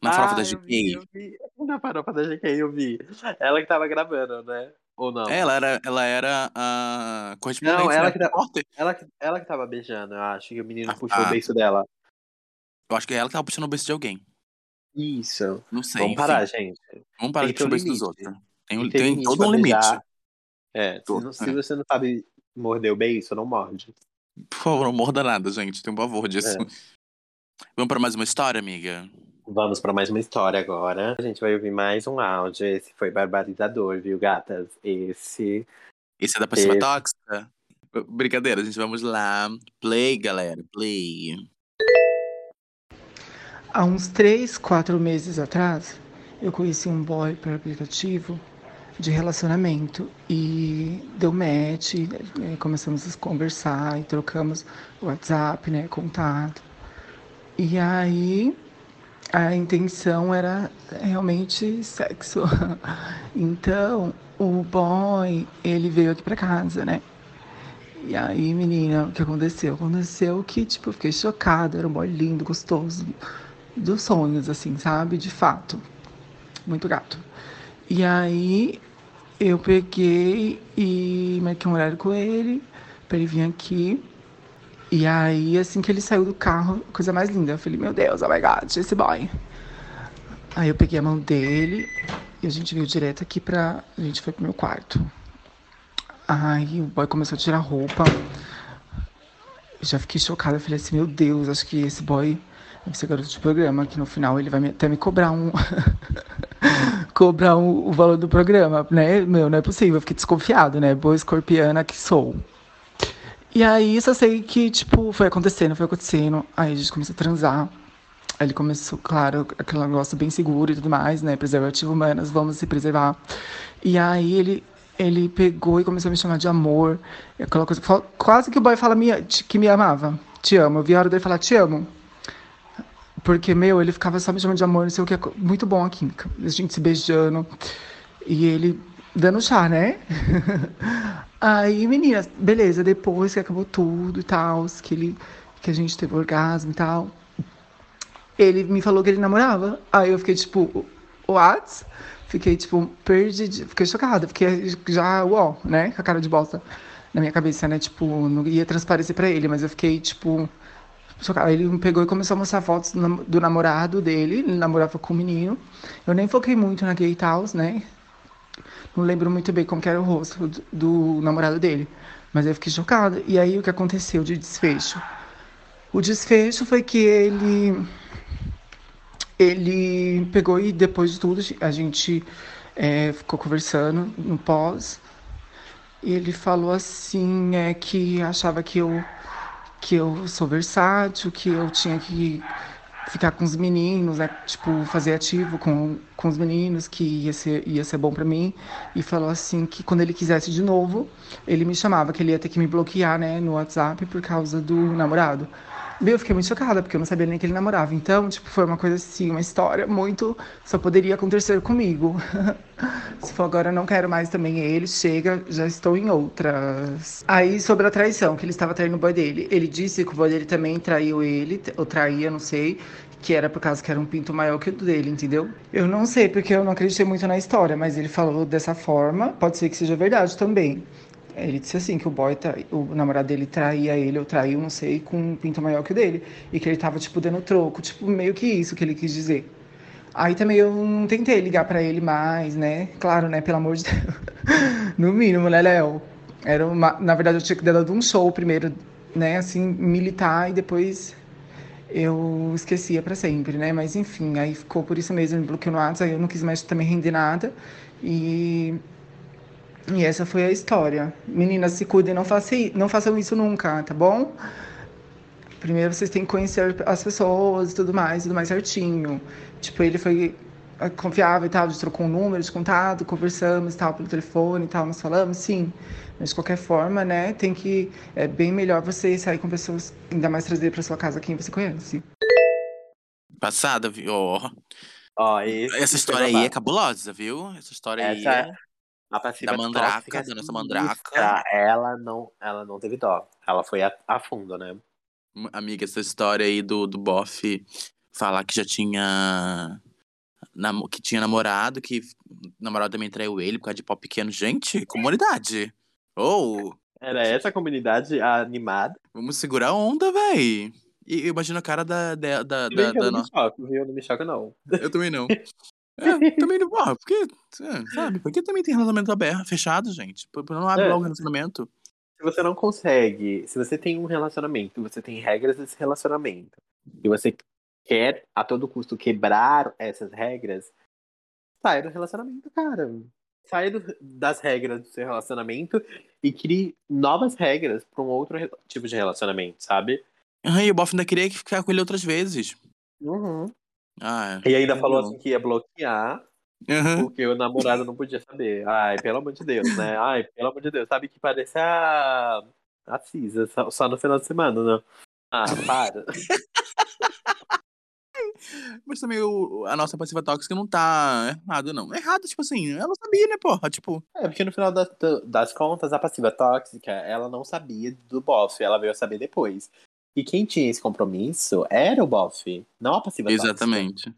Na farofa ah, da eu vi, GK. eu vi. Na farofa da GK eu vi. Ela que tava gravando, né? Ou não? Ela era, ela era a correspondente Não, ela né, que tá- repórter. Ela, que- ela que tava beijando, eu acho, que o menino Ah, puxou ah. o beiço dela. Eu acho que é ela que tava puxando o beijo de alguém. Isso. Não sei. Vamos enfim. parar, gente. Vamos parar Tem de beijo um dos outros. Tem, Tem ter tem limite todo um limite. É, se, Todo, se é. você não sabe morder o beiço, não morde. Por favor, não morda nada, gente. Tem um pavor disso. É. Vamos pra mais uma história, amiga? Vamos pra mais uma história agora. A gente vai ouvir mais um áudio. Esse foi barbarizador, viu, gatas? Esse. Esse é da passiva Esse. tóxica? Brincadeira, gente. Vamos lá. Play, galera. Play. Há uns três, quatro meses atrás, eu conheci um boy por aplicativo de relacionamento e deu match, né, começamos a conversar e trocamos WhatsApp, né, contato. E aí a intenção era realmente sexo. Então, o boy, ele veio aqui pra casa, né? E aí, menina, o que aconteceu? Aconteceu que, tipo, eu fiquei chocada, era um boy lindo, gostoso, dos sonhos, assim, sabe? De fato. Muito gato. E aí eu peguei e marquei um horário com ele pra ele vir aqui. E aí, assim que ele saiu do carro, coisa mais linda, eu falei, meu Deus, oh my god, esse boy. Aí eu peguei a mão dele e a gente veio direto aqui pra. A gente foi pro meu quarto. Aí o boy começou a tirar roupa. Eu já fiquei chocada. Eu falei assim, meu Deus, acho que esse boy ser garoto de programa, que no final ele vai até me cobrar um. cobrar um- o valor do programa, né? Meu, não é possível. Eu fiquei desconfiado, né? Boa escorpiana que sou. E aí só sei que, tipo, foi acontecendo, foi acontecendo. Aí a gente começou a transar. Aí ele começou, claro, aquele negócio bem seguro e tudo mais, né? Preservativo humanas, vamos se preservar. E aí ele, ele pegou e começou a me chamar de amor. Aquela coisa, quase que o boy fala me- que me amava. Te amo. Eu vi a hora dele falar, te amo. Porque, meu, ele ficava só me chamando de amor, não sei o que. Muito bom a química. A gente se beijando. E ele dando chá, né? Aí, meninas, beleza, depois que acabou tudo e tal, que, ele, que a gente teve orgasmo e tal, ele me falou que ele namorava. Aí eu fiquei tipo, what? Fiquei tipo, perdida, fiquei chocada, fiquei já, uau, né? Com a cara de bosta na minha cabeça, né? Tipo, não ia transparecer pra ele, mas eu fiquei tipo. Aí ele me pegou e começou a mostrar fotos do, nam- do namorado dele, ele namorava com um menino. Eu nem foquei muito na gay e tal, né? Não lembro muito bem como era o rosto do, do namorado dele. Mas eu fiquei chocada. E aí o que aconteceu de desfecho? O desfecho foi que ele. Ele pegou e depois de tudo a gente é, ficou conversando no pós. E ele falou assim é, que achava que eu, que eu sou versátil, que eu tinha que ficar com os meninos, né? Tipo, fazer ativo com, com os meninos, que ia ser, ia ser bom pra mim. E falou assim que quando ele quisesse de novo, ele me chamava, que ele ia ter que me bloquear, né, no WhatsApp por causa do namorado. Eu fiquei muito chocada, porque eu não sabia nem que ele namorava. Então, tipo, foi uma coisa assim, uma história muito. Só poderia acontecer comigo. Se for agora, não quero mais também ele, chega, já estou em outras. Aí, sobre a traição, que ele estava traindo o boy dele. Ele disse que o boy dele também traiu ele, ou traía, não sei. Que era por causa que era um pinto maior que o dele, entendeu? Eu não sei, porque eu não acreditei muito na história, mas ele falou dessa forma. Pode ser que seja verdade também. Ele disse assim, que o boy, trai- o namorado dele traía ele, ou traiu, não sei, com um pinto maior que o dele. E que ele tava, tipo, dando troco. Tipo, meio que isso que ele quis dizer. Aí também eu não tentei ligar pra ele mais, né? Claro, né? Pelo amor de Deus. No mínimo, né, Léo? Era uma... Na verdade, eu tinha que ter dado um show primeiro, né? Assim, militar, e depois eu esquecia pra sempre, né? Mas enfim, aí ficou por isso mesmo, ele bloqueou no WhatsApp, aí eu não quis mais também render nada. E e essa foi a história. Meninas, se cuidem, não façam, não façam isso nunca, tá bom? Primeiro vocês têm que conhecer as pessoas e tudo mais, tudo mais certinho. Tipo, ele foi eh, confiável e tal, a gente trocou um número de contato, conversamos e tal pelo telefone e tal, nós falamos, sim. Mas de qualquer forma, né, tem que. É bem melhor você sair com pessoas, ainda mais trazer pra sua casa quem você conhece. Passada, viu? Ó, Ó, esse Essa história aí é cabulosa, viu? Essa história aí Essa é... A passiva Da mandraca, da nossa mandraca. Ela não, ela não teve dó. Ela foi a, a fundo, né? Amiga, essa história aí do, do bofe falar que já tinha que tinha namorado, que namorado também traiu ele por causa de pau pequeno. Gente, comunidade. Ou, Era essa a comunidade animada. vamos segurar a onda, véi. E eu imagino a cara da. da, da, da, eu da não me choco, viu? Não me choco, não. Eu também não. É, também não. Ah, porque, é, sabe? Porque também tem relacionamento aberto, fechado, gente. Por, não abre É. logo o relacionamento. Se você não consegue, se você tem um relacionamento, você tem regras desse relacionamento, e você quer a todo custo quebrar essas regras, saia do relacionamento, cara. Saia do- das regras do seu relacionamento e crie novas regras para um outro tipo de relacionamento, sabe? Ah, e o bofe ainda queria ficar com ele outras vezes. Uhum. Ah, E ainda falou assim que ia bloquear, Aham. porque o namorado não podia saber. Ai, pelo amor de Deus, né? Ai, pelo amor de Deus. Sabe que parece a, a Cisa, só, só no final de semana, né? Ah, para. Mas também o, a nossa passiva tóxica não tá errado, não. Errado, tipo assim, ela não sabia, né, porra? Tipo, É, porque no final das, das contas, a passiva tóxica, ela não sabia do bofe, ela veio a saber depois. E quem tinha esse compromisso era o bofe, não a passiva exatamente. tóxica.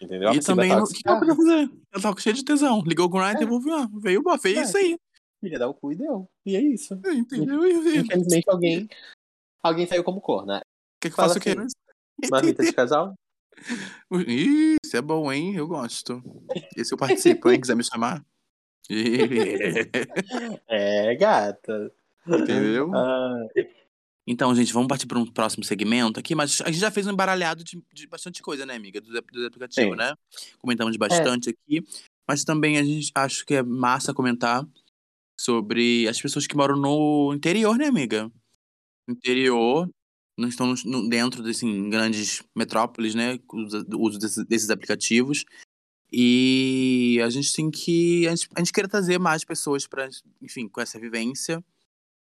Entendeu? A E também, o que ela podia fazer? Ela tava cheia de tesão. Ligou o Ryan, É. devolveu, ah, veio o bofe. É É. isso aí. queria dar o cu e deu. E é isso. Entendeu? E- e- Infelizmente, alguém, alguém saiu como cor, né? Quer que eu faça o quê? assim, Marmita de casal? Isso é bom, hein? Eu gosto. Esse eu participo, hein? Quiser me chamar. É, gata. Entendeu? Ah, Então, gente, vamos partir para um próximo segmento aqui, mas a gente já fez um embaralhado de, de bastante coisa, né, amiga? Do, do aplicativo, Sim. né? Comentamos bastante aqui. Mas também a gente acho que é massa comentar sobre as pessoas que moram no interior, né, amiga? Interior, não estão no- dentro desse em grandes metrópoles, né? O uso- desses, desses aplicativos. E a gente tem que. A gente, a gente queria trazer mais pessoas para, enfim, com essa vivência.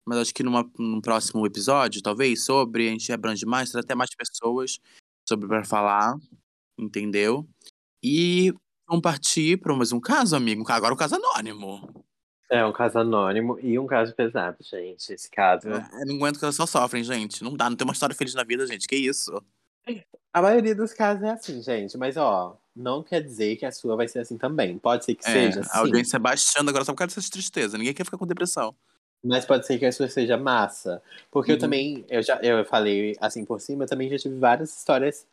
Mas acho que numa, num próximo episódio, talvez, sobre, a gente abrange mais, até mais pessoas sobre para falar, entendeu? E vamos partir para mais um caso, amigo. Agora o caso anônimo. é um caso anônimo e um caso pesado, gente. Esse caso. Eu não aguento que elas só sofrem, gente. Não dá, não tem uma história feliz na vida, gente. Que isso? A maioria dos casos é assim, gente. Mas, ó, não quer dizer que a sua vai ser assim também. Pode ser que É, seja, a sim. audiência baixando agora só por causa dessas tristezas. Ninguém quer ficar com depressão. Mas pode ser que a sua seja massa. Porque eu Uhum. também, eu já eu falei assim por cima, eu também já tive várias histórias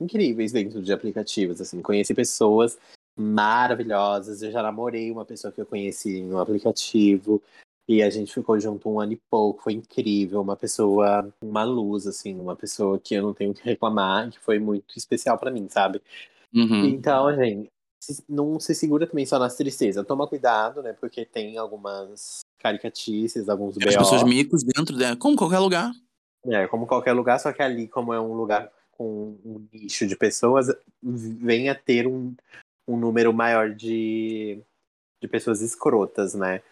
incríveis dentro de aplicativos. Assim, conheci pessoas maravilhosas. Eu já namorei uma pessoa que eu conheci em um aplicativo. E a gente ficou junto um ano e pouco. Foi incrível. Uma pessoa, uma luz, assim, uma pessoa que eu não tenho o que reclamar, que foi muito especial pra mim, sabe? Uhum. Então, gente, se- não se segura também só nas tristezas. Toma cuidado, né? Porque tem algumas caricatices, alguns As pessoas micos dentro, né? como qualquer lugar. É, como qualquer lugar, só que ali, como é um lugar com um nicho de pessoas, vem a ter um, um número maior de, de pessoas escrotas, né?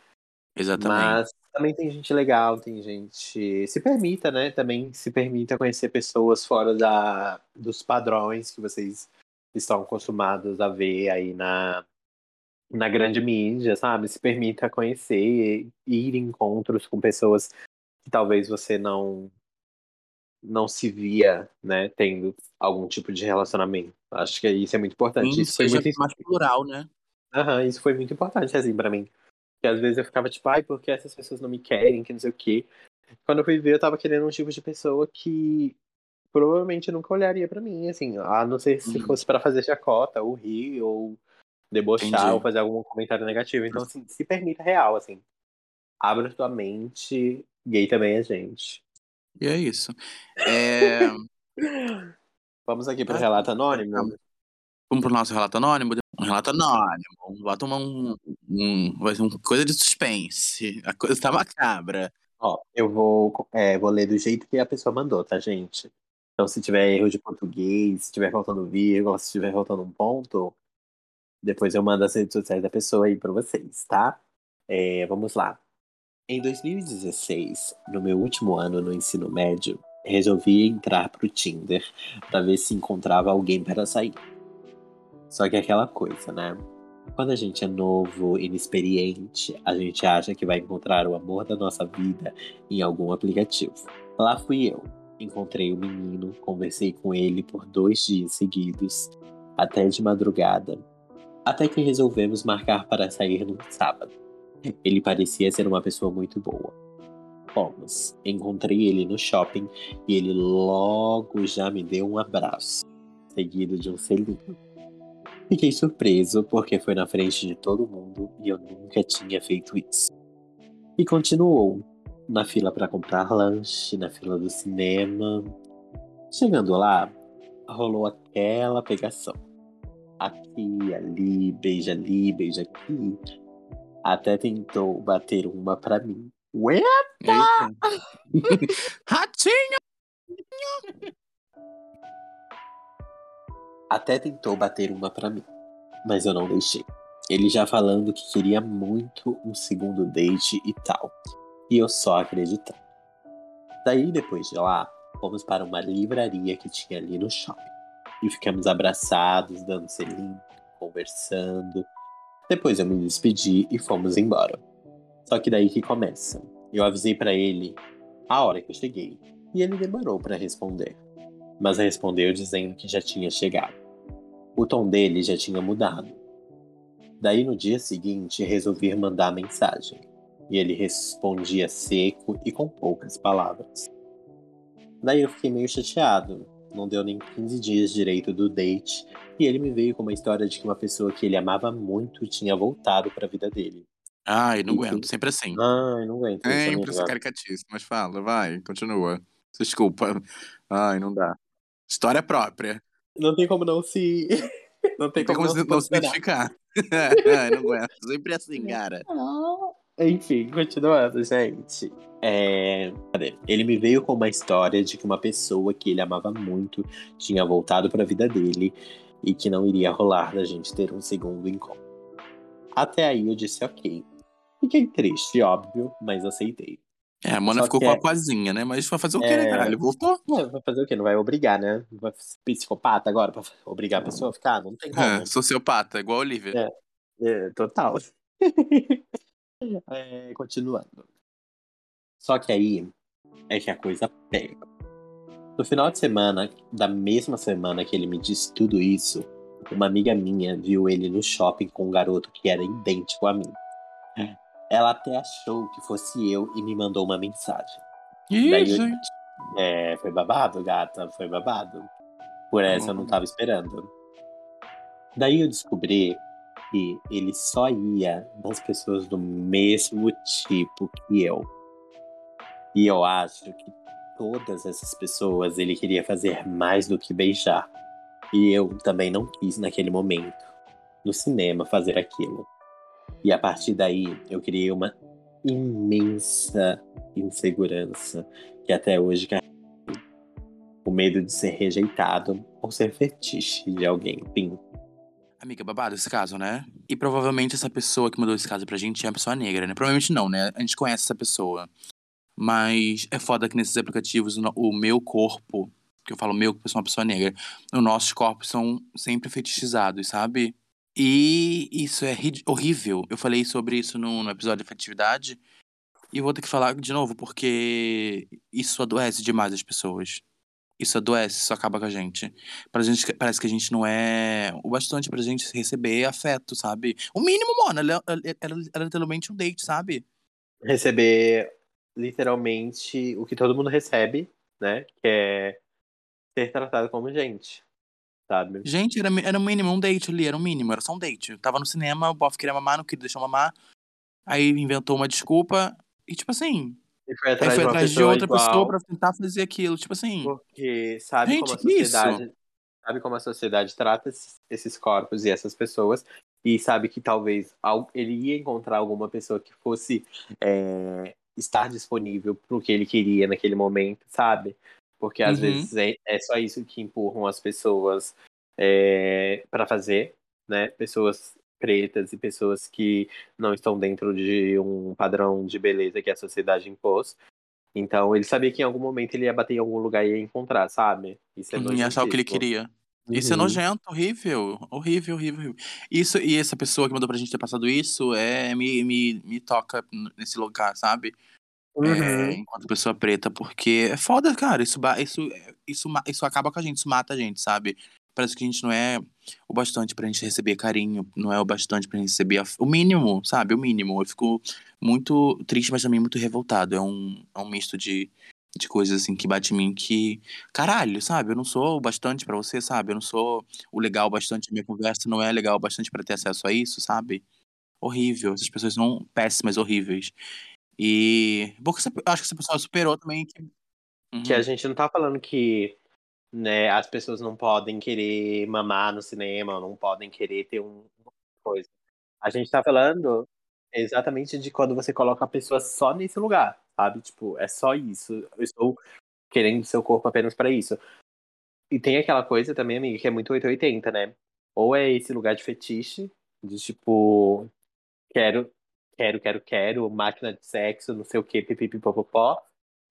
Exatamente. Mas também tem gente legal, tem gente. Se permita, né? Também se permita conhecer pessoas fora da, dos padrões que vocês estão acostumados a ver aí na, na grande mídia, sabe? Se permita conhecer, ir em encontros com pessoas que talvez você não não se via, né, tendo algum tipo de relacionamento. Acho que isso é muito importante. Sim, isso foi muito mais plural, né? Isso foi muito importante, assim, pra mim. Porque às vezes eu ficava tipo, ai, por que essas pessoas não me querem, que não sei o quê. Quando eu fui ver, eu tava querendo um tipo de pessoa que provavelmente nunca olharia pra mim, assim, a não ser se Uhum. fosse pra fazer chacota, ou rir, ou debochar, Entendi. ou fazer algum comentário negativo. Então, assim, se permita real, assim. Abra tua mente, gay também é gente. E é isso. É... Vamos aqui pro Ah, relato anônimo. Vamos pro nosso relato anônimo? Um relato anônimo. Vai tomar um, um- Vai ser uma coisa de suspense. A coisa tá macabra. Ó, eu vou, é, vou ler do jeito que a pessoa mandou, tá, gente? Então, se tiver erro de português, se tiver faltando vírgula, se tiver faltando um ponto, depois eu mando as redes sociais da pessoa aí pra vocês, tá? É, vamos lá. Em 2016, no meu último ano no ensino médio, resolvi entrar pro Tinder pra ver se encontrava alguém para sair. Só que é aquela coisa, né? Quando a gente é novo, inexperiente, a gente acha que vai encontrar o amor da nossa vida em algum aplicativo. Lá fui eu. Encontrei o menino, conversei com ele por dois dias seguidos, até de madrugada, Até que resolvemos marcar para sair no sábado. Ele parecia ser uma pessoa muito boa. Fomos. Encontrei ele no shopping e ele logo já me deu um abraço, seguido de um selinho. Fiquei surpreso porque foi na frente de todo mundo e eu nunca tinha feito isso. E continuou na fila para comprar lanche, na fila do cinema. Chegando lá, rolou aquela pegação. Aqui, ali, beija ali, beija aqui. Até tentou bater uma pra mim. Ué? Eita. Ratinho! Até tentou bater uma pra mim, mas eu não deixei. Ele já falando que queria muito um segundo date e tal. E eu só acreditando. Daí, depois de lá, fomos para uma livraria que tinha ali no shopping. E ficamos abraçados, dando selinho, conversando. Depois eu me despedi e fomos embora. Só que daí que começa. Eu avisei para ele a hora que eu cheguei. E ele demorou para responder. Mas respondeu dizendo que já tinha chegado. O tom dele já tinha mudado. Daí no dia seguinte resolvi mandar mensagem. E ele respondia seco e com poucas palavras. Daí eu fiquei meio chateado. Não deu nem 15 dias direito do date. E ele me veio com uma história de que uma pessoa que ele amava muito tinha voltado para a vida dele. Ai, não E aguento, que- sempre assim. Ai, não aguento. Sempre amiga. essa caricatíssimo, mas fala, vai, continua. Desculpa. Ai, não dá. História própria. Não tem como não se. Não tem Não tem como como se- não se identificar. Ai, não aguento. Sempre assim, cara. Enfim, continuando, gente. É... cadê? Ele me veio com uma história de que uma pessoa que ele amava muito tinha voltado para a vida dele e que não iria rolar da gente ter um segundo encontro. Até aí eu disse ok. Fiquei triste, óbvio, mas aceitei. É, a Mona Só ficou com é- a coisinha, né? Mas vai fazer o quê, É. né, caralho? Voltou? Ué, vai fazer o quê? Não vai obrigar, né? Vai ser psicopata agora pra obrigar a pessoa a ficar? Não tem como. É, sociopata, igual a Olivia. É. É, total. É, continuando. Só que aí é que a coisa pega. No final de semana, da mesma semana que ele me disse tudo isso, uma amiga minha viu ele no shopping com um garoto que era idêntico a mim. Ela até achou que fosse eu e me mandou uma mensagem. Ih, Daí eu- gente. É, foi babado, gata, foi babado. Por essa eu não tava esperando. Daí eu descobri que ele só ia nas pessoas do mesmo tipo que eu. E eu acho que todas essas pessoas ele queria fazer mais do que beijar. E eu também não quis naquele momento, no cinema, fazer aquilo. E a partir daí eu criei uma imensa insegurança que até hoje. O medo de ser rejeitado ou ser fetiche de alguém. Enfim, Amiga, babado esse caso, né? E provavelmente essa pessoa que mandou esse caso pra gente é uma pessoa negra, né? Provavelmente não, né? A gente conhece essa pessoa. Mas é foda que nesses aplicativos o meu corpo, que eu falo meu, porque eu sou uma pessoa negra, os nossos corpos são sempre fetichizados, sabe? E isso é horrível. Eu falei sobre isso no, no episódio de afetividade. E vou ter que falar de novo, porque isso adoece demais as pessoas. Isso adoece, isso acaba com a gente. Pra gente, parece que a gente não é o bastante pra gente receber afeto, sabe? O mínimo, mano, ela, ela, ela, ela é literalmente um date, sabe? receber literalmente o que todo mundo recebe, né? Que é ser tratado como gente, sabe? Gente, era, era o mínimo, um date ali, era o mínimo, era só um date. Eu tava no cinema, o bofe queria mamar, não queria deixar mamar. Aí inventou uma desculpa. E tipo assim, E foi atrás foi atrás de outra igual, pessoa pra tentar fazer aquilo. Tipo assim, Porque sabe Gente, como a que isso? sociedade. Sabe como a sociedade trata esses, corpos e essas pessoas. E sabe que talvez al- ele ia encontrar alguma pessoa que fosse é, estar disponível pro que ele queria naquele momento, sabe? Porque às Uhum. vezes é, é só isso que empurram as pessoas é, para fazer, né? Pessoas pretas e pessoas que não estão dentro de um padrão de beleza que a sociedade impôs. Então ele sabia que em algum momento ele ia bater em algum lugar e ia encontrar, sabe? Isso é não ia achar o que ele queria. Isso é Uhum. nojento, horrível. Horrível, horrível, horrível. Isso, e essa pessoa que mandou pra gente ter passado isso é, me, me, me toca nesse lugar, sabe? É, Uhum. enquanto pessoa preta, porque é foda, cara. Isso, isso, isso, isso acaba com a gente, isso mata a gente, sabe? Parece que a gente não é o bastante pra gente receber carinho, não é o bastante pra gente receber o mínimo, sabe? O mínimo. Eu fico muito triste, mas também muito revoltado. É um, é um misto de, de coisas assim que bate em mim que, caralho, sabe? Eu não sou o bastante para você, sabe? Eu não sou o legal bastante, minha conversa não é legal bastante para ter acesso a isso, sabe? Horrível. Essas pessoas são péssimas, horríveis. E. Porque acho que essa pessoa superou também. Que, uhum. que a gente não tá falando que né, as pessoas não podem querer mamar no cinema, não podem querer ter um, uma coisa. A gente tá falando exatamente de quando você coloca a pessoa só nesse lugar, sabe? Tipo, é só isso. Eu estou querendo seu corpo apenas para isso. E tem aquela coisa também, amiga, que é muito 880, né? Ou é esse lugar de fetiche, de tipo, quero, quero, quero, quero, máquina de sexo, não sei o que, pipipipopopó.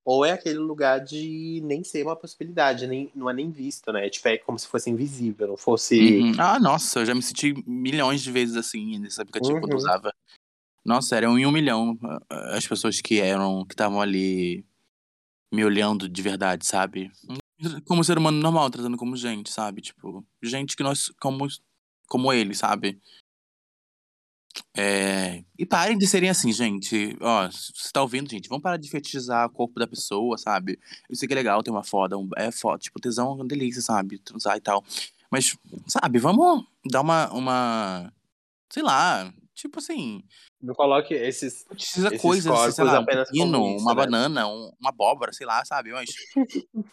Ou é aquele lugar de nem ser uma possibilidade, nem, não é nem visto, né? Tipo, é como se fosse invisível, não fosse. Uhum. Ah, nossa, eu já me senti milhões de vezes assim nesse aplicativo uhum. quando usava. Nossa, eram em um milhão as pessoas que eram, que estavam ali me olhando de verdade, sabe? Como ser humano normal, tratando como gente, sabe? Tipo, gente que nós, como, como ele, sabe? É... E parem de serem assim, gente. Ó, você tá ouvindo, gente? Vamos parar de fetichizar o corpo da pessoa, sabe? Eu sei que é legal ter uma foda, um... é foda, tipo, tesão é uma delícia, sabe? Transar e tal. Mas, sabe, vamos dar uma, uma. Sei lá, tipo assim. Não coloque esses. Precisa esses coisas, assim, sei lá, um isso, uma né? banana, um, uma abóbora, sei lá, sabe? Mas.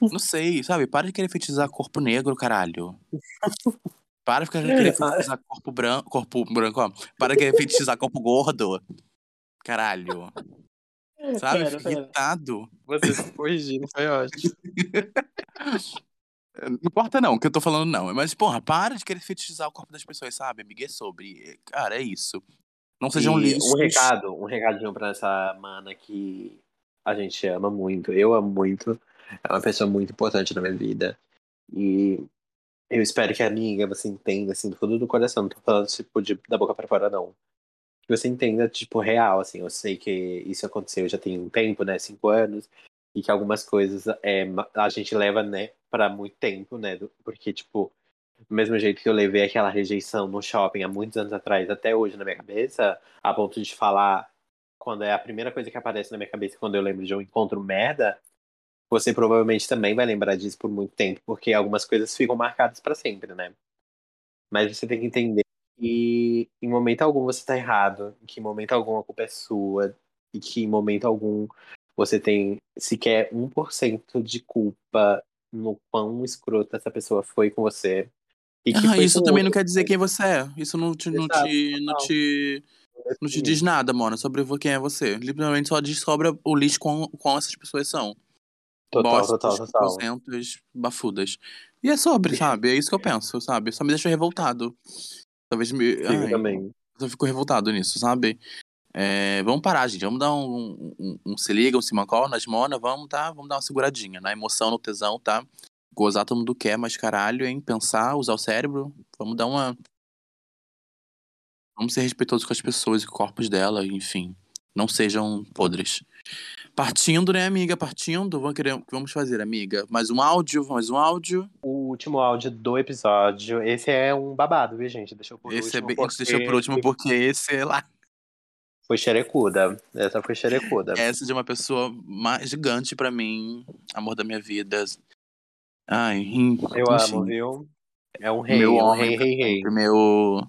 não sei, sabe? Para de querer fetichizar corpo negro, caralho. Para de querer fetichizar corpo branco. Corpo branco, ó. Para de querer fetichizar corpo gordo. Caralho. Sabe? Pera, pera. irritado. Você se corrigindo, foi ótimo. Não importa não, que eu tô falando não. Mas, porra, para de querer fetichizar o corpo das pessoas, sabe? Amiga, é sobre. Cara, é isso. Não sejam lixos. Um recado, um recadinho pra essa mana que a gente ama muito. Eu amo muito. É uma pessoa muito importante na minha vida. E eu espero que a amiga você entenda, assim, do fundo do coração. Não tô falando, tipo, de, da boca para fora, não. Que você entenda, tipo, real, assim. Eu sei que isso aconteceu já tem um tempo, né? Cinco anos. E que algumas coisas é, a gente leva, né, para muito tempo, né? Porque, tipo, do mesmo jeito que eu levei aquela rejeição no shopping há muitos anos atrás, até hoje na minha cabeça, a ponto de falar quando é a primeira coisa que aparece na minha cabeça quando eu lembro de um encontro merda, você provavelmente também vai lembrar disso por muito tempo, porque algumas coisas ficam marcadas para sempre, né? Mas você tem que entender que em momento algum você tá errado, que em momento algum a culpa é sua, e que em momento algum você tem sequer 1% de culpa no quão escrota essa pessoa foi com você. ah, isso também outro. não quer dizer quem você é. Isso não te, não te, não te, não te diz nada, mano, sobre quem é você. Literalmente só descobre o lixo com, com essas pessoas são. Total, total, total. bafudas. E é sobre, sabe? É isso que eu penso, sabe? Só me deixa revoltado. Talvez me. Ai, também. Eu fico revoltado nisso, sabe? É, vamos parar, gente. Vamos dar um, um, um se liga, um simancol nas mona, vamos, tá? Vamos dar uma seguradinha na emoção, no tesão, tá? Gozar todo mundo quer, mas caralho, hein? Pensar, usar o cérebro. Vamos dar uma. Vamos ser respeitosos com as pessoas e corpos dela, enfim. Não sejam podres. Partindo, né, amiga? Partindo. Vamos, querer, o que vamos fazer, amiga? Mais um áudio? Mais um áudio? O último áudio do episódio. Esse é um babado, viu, gente? Deixa eu por esse é último. É bem, porque... Deixa por último porque esse é lá. Foi xerecuda. Essa foi xerecuda. Essa de uma pessoa mais gigante para mim, amor da minha vida. Ai, Eu enfim. amo, viu? É um rei, meu um homem, rei, rei, rei. Meu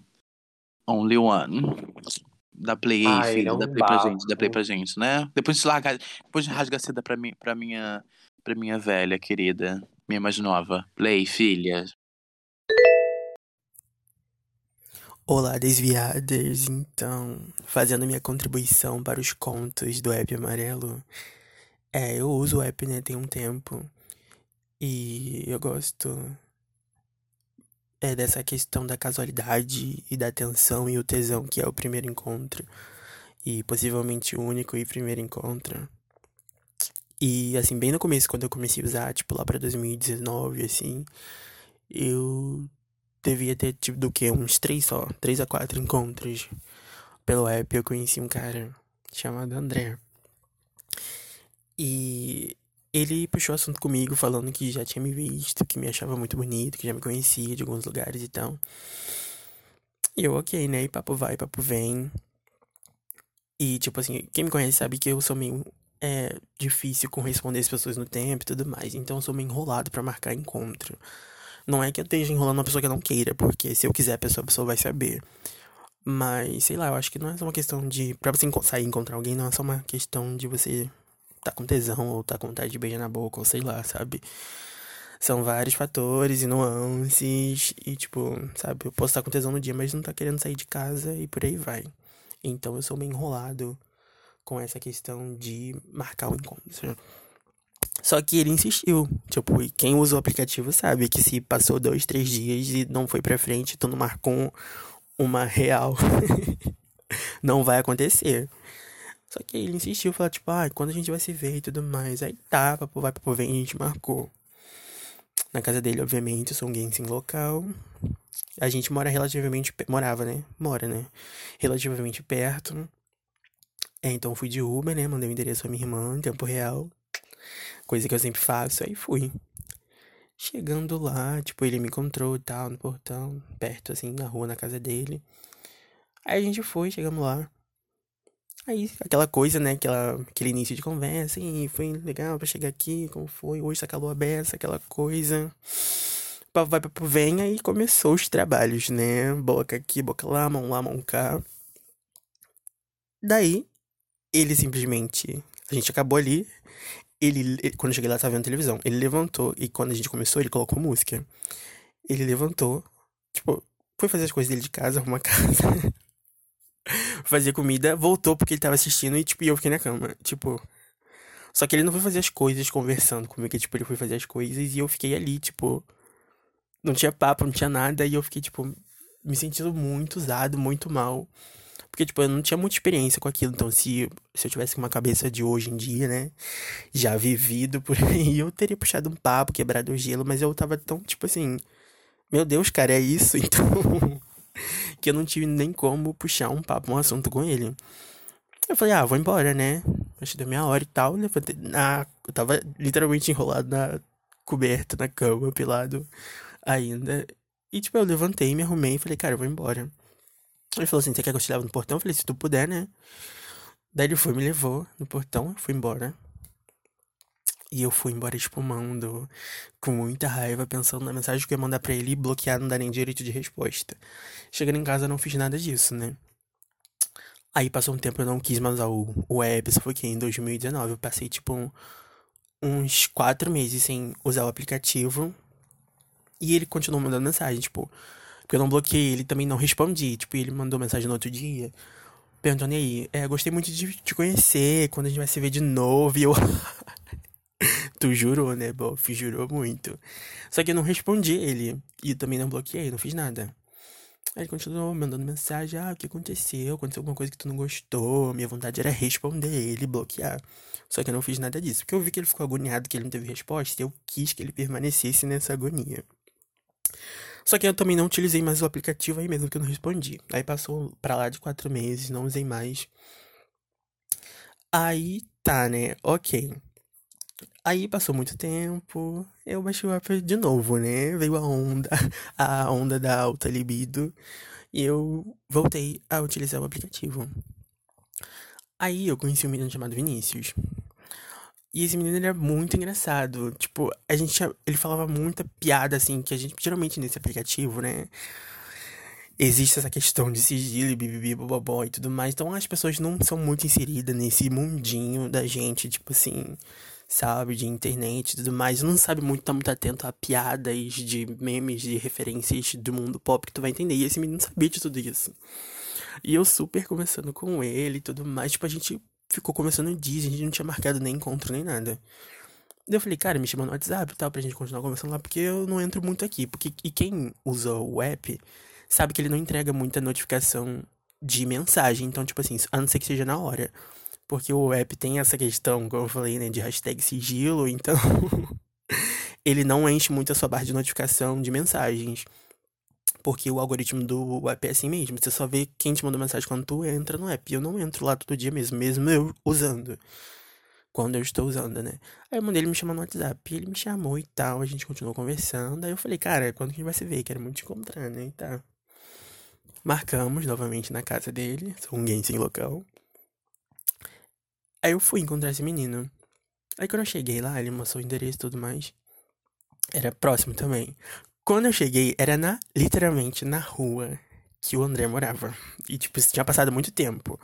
only one. Dá play aí, filho. É um dá play pra gente, dá play pra gente, né? Depois de larga, depois de rasga seda pra, mim, pra, minha, pra minha velha querida, minha mais nova. Play, filha. Olá, desviadas! Então, fazendo minha contribuição para os contos do app amarelo. É, eu uso o app, né, tem um tempo. E eu gosto é dessa questão da casualidade e da atenção e o tesão que é o primeiro encontro. E possivelmente o único e primeiro encontro. E assim, bem no começo, quando eu comecei a usar, tipo lá pra 2019, assim, eu devia ter, tipo, do que? Uns três só, três a quatro encontros pelo app. Eu conheci um cara chamado André. E ele puxou assunto comigo, falando que já tinha me visto, que me achava muito bonito, que já me conhecia de alguns lugares e tal. E eu, ok, né? E papo vai, papo vem. E, tipo assim, quem me conhece sabe que eu sou meio é, difícil com responder as pessoas no tempo e tudo mais. Então eu sou meio enrolado para marcar encontro. Não é que eu esteja enrolando uma pessoa que eu não queira, porque se eu quiser a pessoa, a pessoa vai saber. Mas, sei lá, eu acho que não é só uma questão de. Pra você sair e encontrar alguém, não é só uma questão de você tá com tesão, ou tá com vontade de beijar na boca, ou sei lá, sabe? São vários fatores e nuances. E, tipo, sabe, eu posso estar com tesão no dia, mas não tá querendo sair de casa e por aí vai. Então eu sou meio enrolado com essa questão de marcar o encontro. Só que ele insistiu. Tipo, e quem usa o aplicativo sabe que se passou dois, três dias e não foi pra frente, tu não marcou uma real, não vai acontecer. Só que ele insistiu, falou, tipo, ah, quando a gente vai se ver e tudo mais. Aí tá, papo vai, papo vem, a gente marcou. Na casa dele, obviamente, eu sou um gay sem local. A gente mora relativamente. Morava, né? Mora, né? Relativamente perto. É, então fui de Uber, né? Mandei o endereço à minha irmã em tempo real. Coisa que eu sempre faço. Aí fui. Chegando lá, tipo, ele me encontrou e tal, no portão, perto, assim, na rua, na casa dele. Aí a gente foi, chegamos lá. Aí, aquela coisa, né? Aquela, aquele início de conversa, e foi legal pra chegar aqui, como foi? Hoje tá calor aberta, aquela coisa. Vai vem, aí começou os trabalhos, né? Boca aqui, boca lá, mão lá, mão cá. Daí, ele simplesmente. A gente acabou ali. Ele, ele, quando eu cheguei lá, tava vendo televisão. Ele levantou e quando a gente começou, ele colocou música. Ele levantou, tipo, foi fazer as coisas dele de casa, arrumar casa fazer comida, voltou porque ele tava assistindo e, tipo, eu fiquei na cama. Tipo. Só que ele não foi fazer as coisas conversando comigo, tipo, ele foi fazer as coisas e eu fiquei ali, tipo. Não tinha papo, não tinha nada, e eu fiquei, tipo, me sentindo muito usado, muito mal. Porque, tipo, eu não tinha muita experiência com aquilo. Então, se, se eu tivesse uma cabeça de hoje em dia, né? Já vivido por aí, eu teria puxado um papo, quebrado o gelo, mas eu tava tão, tipo assim. Meu Deus, cara, é isso? Então que eu não tive nem como puxar um papo, um assunto com ele. Eu falei, ah, vou embora, né? Acho deu meia hora e tal. Levantei na. Eu tava literalmente enrolado na coberta, na cama, pelado ainda. E, tipo, eu levantei, me arrumei e falei, cara, eu vou embora. Ele falou assim: você quer que eu te leve no portão? Eu falei, se tu puder, né? Daí ele foi, me levou no portão, fui embora. E eu fui embora espumando, com muita raiva, pensando na mensagem que eu ia mandar pra ele e bloquear, não dar nem direito de resposta. Chegando em casa, eu não fiz nada disso, né? Aí passou um tempo, eu não quis mais usar o, o app, isso foi que em 2019. Eu passei, tipo, um, uns quatro meses sem usar o aplicativo. E ele continuou mandando mensagem, tipo, porque eu não bloqueei, ele também não respondi. Tipo, ele mandou mensagem no outro dia, perguntando aí, é, gostei muito de te conhecer, quando a gente vai se ver de novo. E eu. tu jurou, né, Bof? Jurou muito. Só que eu não respondi ele. E também não bloqueei, não fiz nada. Aí ele continuou mandando mensagem: Ah, o que aconteceu? Aconteceu alguma coisa que tu não gostou? Minha vontade era responder ele, bloquear. Só que eu não fiz nada disso. Porque eu vi que ele ficou agoniado, que ele não teve resposta. E eu quis que ele permanecesse nessa agonia. Só que eu também não utilizei mais o aplicativo aí mesmo que eu não respondi. Aí passou pra lá de quatro meses, não usei mais. Aí tá, né? Ok. Aí passou muito tempo, eu baixei o app de novo, né? Veio a onda, a onda da alta libido, e eu voltei a utilizar o aplicativo. Aí eu conheci um menino chamado Vinícius. E esse menino era muito engraçado. Tipo, a gente ele falava muita piada assim, que a gente geralmente nesse aplicativo, né? Existe essa questão de sigilo, bibibi, bobobó e tudo mais. Então as pessoas não são muito inseridas nesse mundinho da gente, tipo assim, sabe, de internet e tudo mais, não sabe muito, tá muito atento a piadas de memes, de referências do mundo pop que tu vai entender. E esse menino sabia de tudo isso. E eu super conversando com ele e tudo mais, tipo, a gente ficou conversando dias, a gente não tinha marcado nem encontro nem nada. Eu falei, cara, me chama no WhatsApp e tal, pra gente continuar conversando lá, porque eu não entro muito aqui. Porque, e quem usa o app sabe que ele não entrega muita notificação de mensagem. Então, tipo assim, a não ser que seja na hora. Porque o app tem essa questão, como eu falei, né, de hashtag sigilo, então ele não enche muito a sua barra de notificação de mensagens. Porque o algoritmo do app é assim mesmo. Você só vê quem te mandou mensagem quando tu entra no app. Eu não entro lá todo dia mesmo, mesmo eu usando. quando eu estou usando, né? Aí eu mandei ele me chamar no WhatsApp. Ele me chamou e tal, a gente continuou conversando. Aí eu falei, cara, quando que a gente vai se ver? Quero muito te encontrar, né? E tá. Marcamos novamente na casa dele, sou um gay sem local. Aí eu fui encontrar esse menino. Aí quando eu cheguei lá, ele mostrou o endereço e tudo mais. Era próximo também. Quando eu cheguei, era na, literalmente, na rua que o André morava. E, tipo, isso tinha passado muito tempo.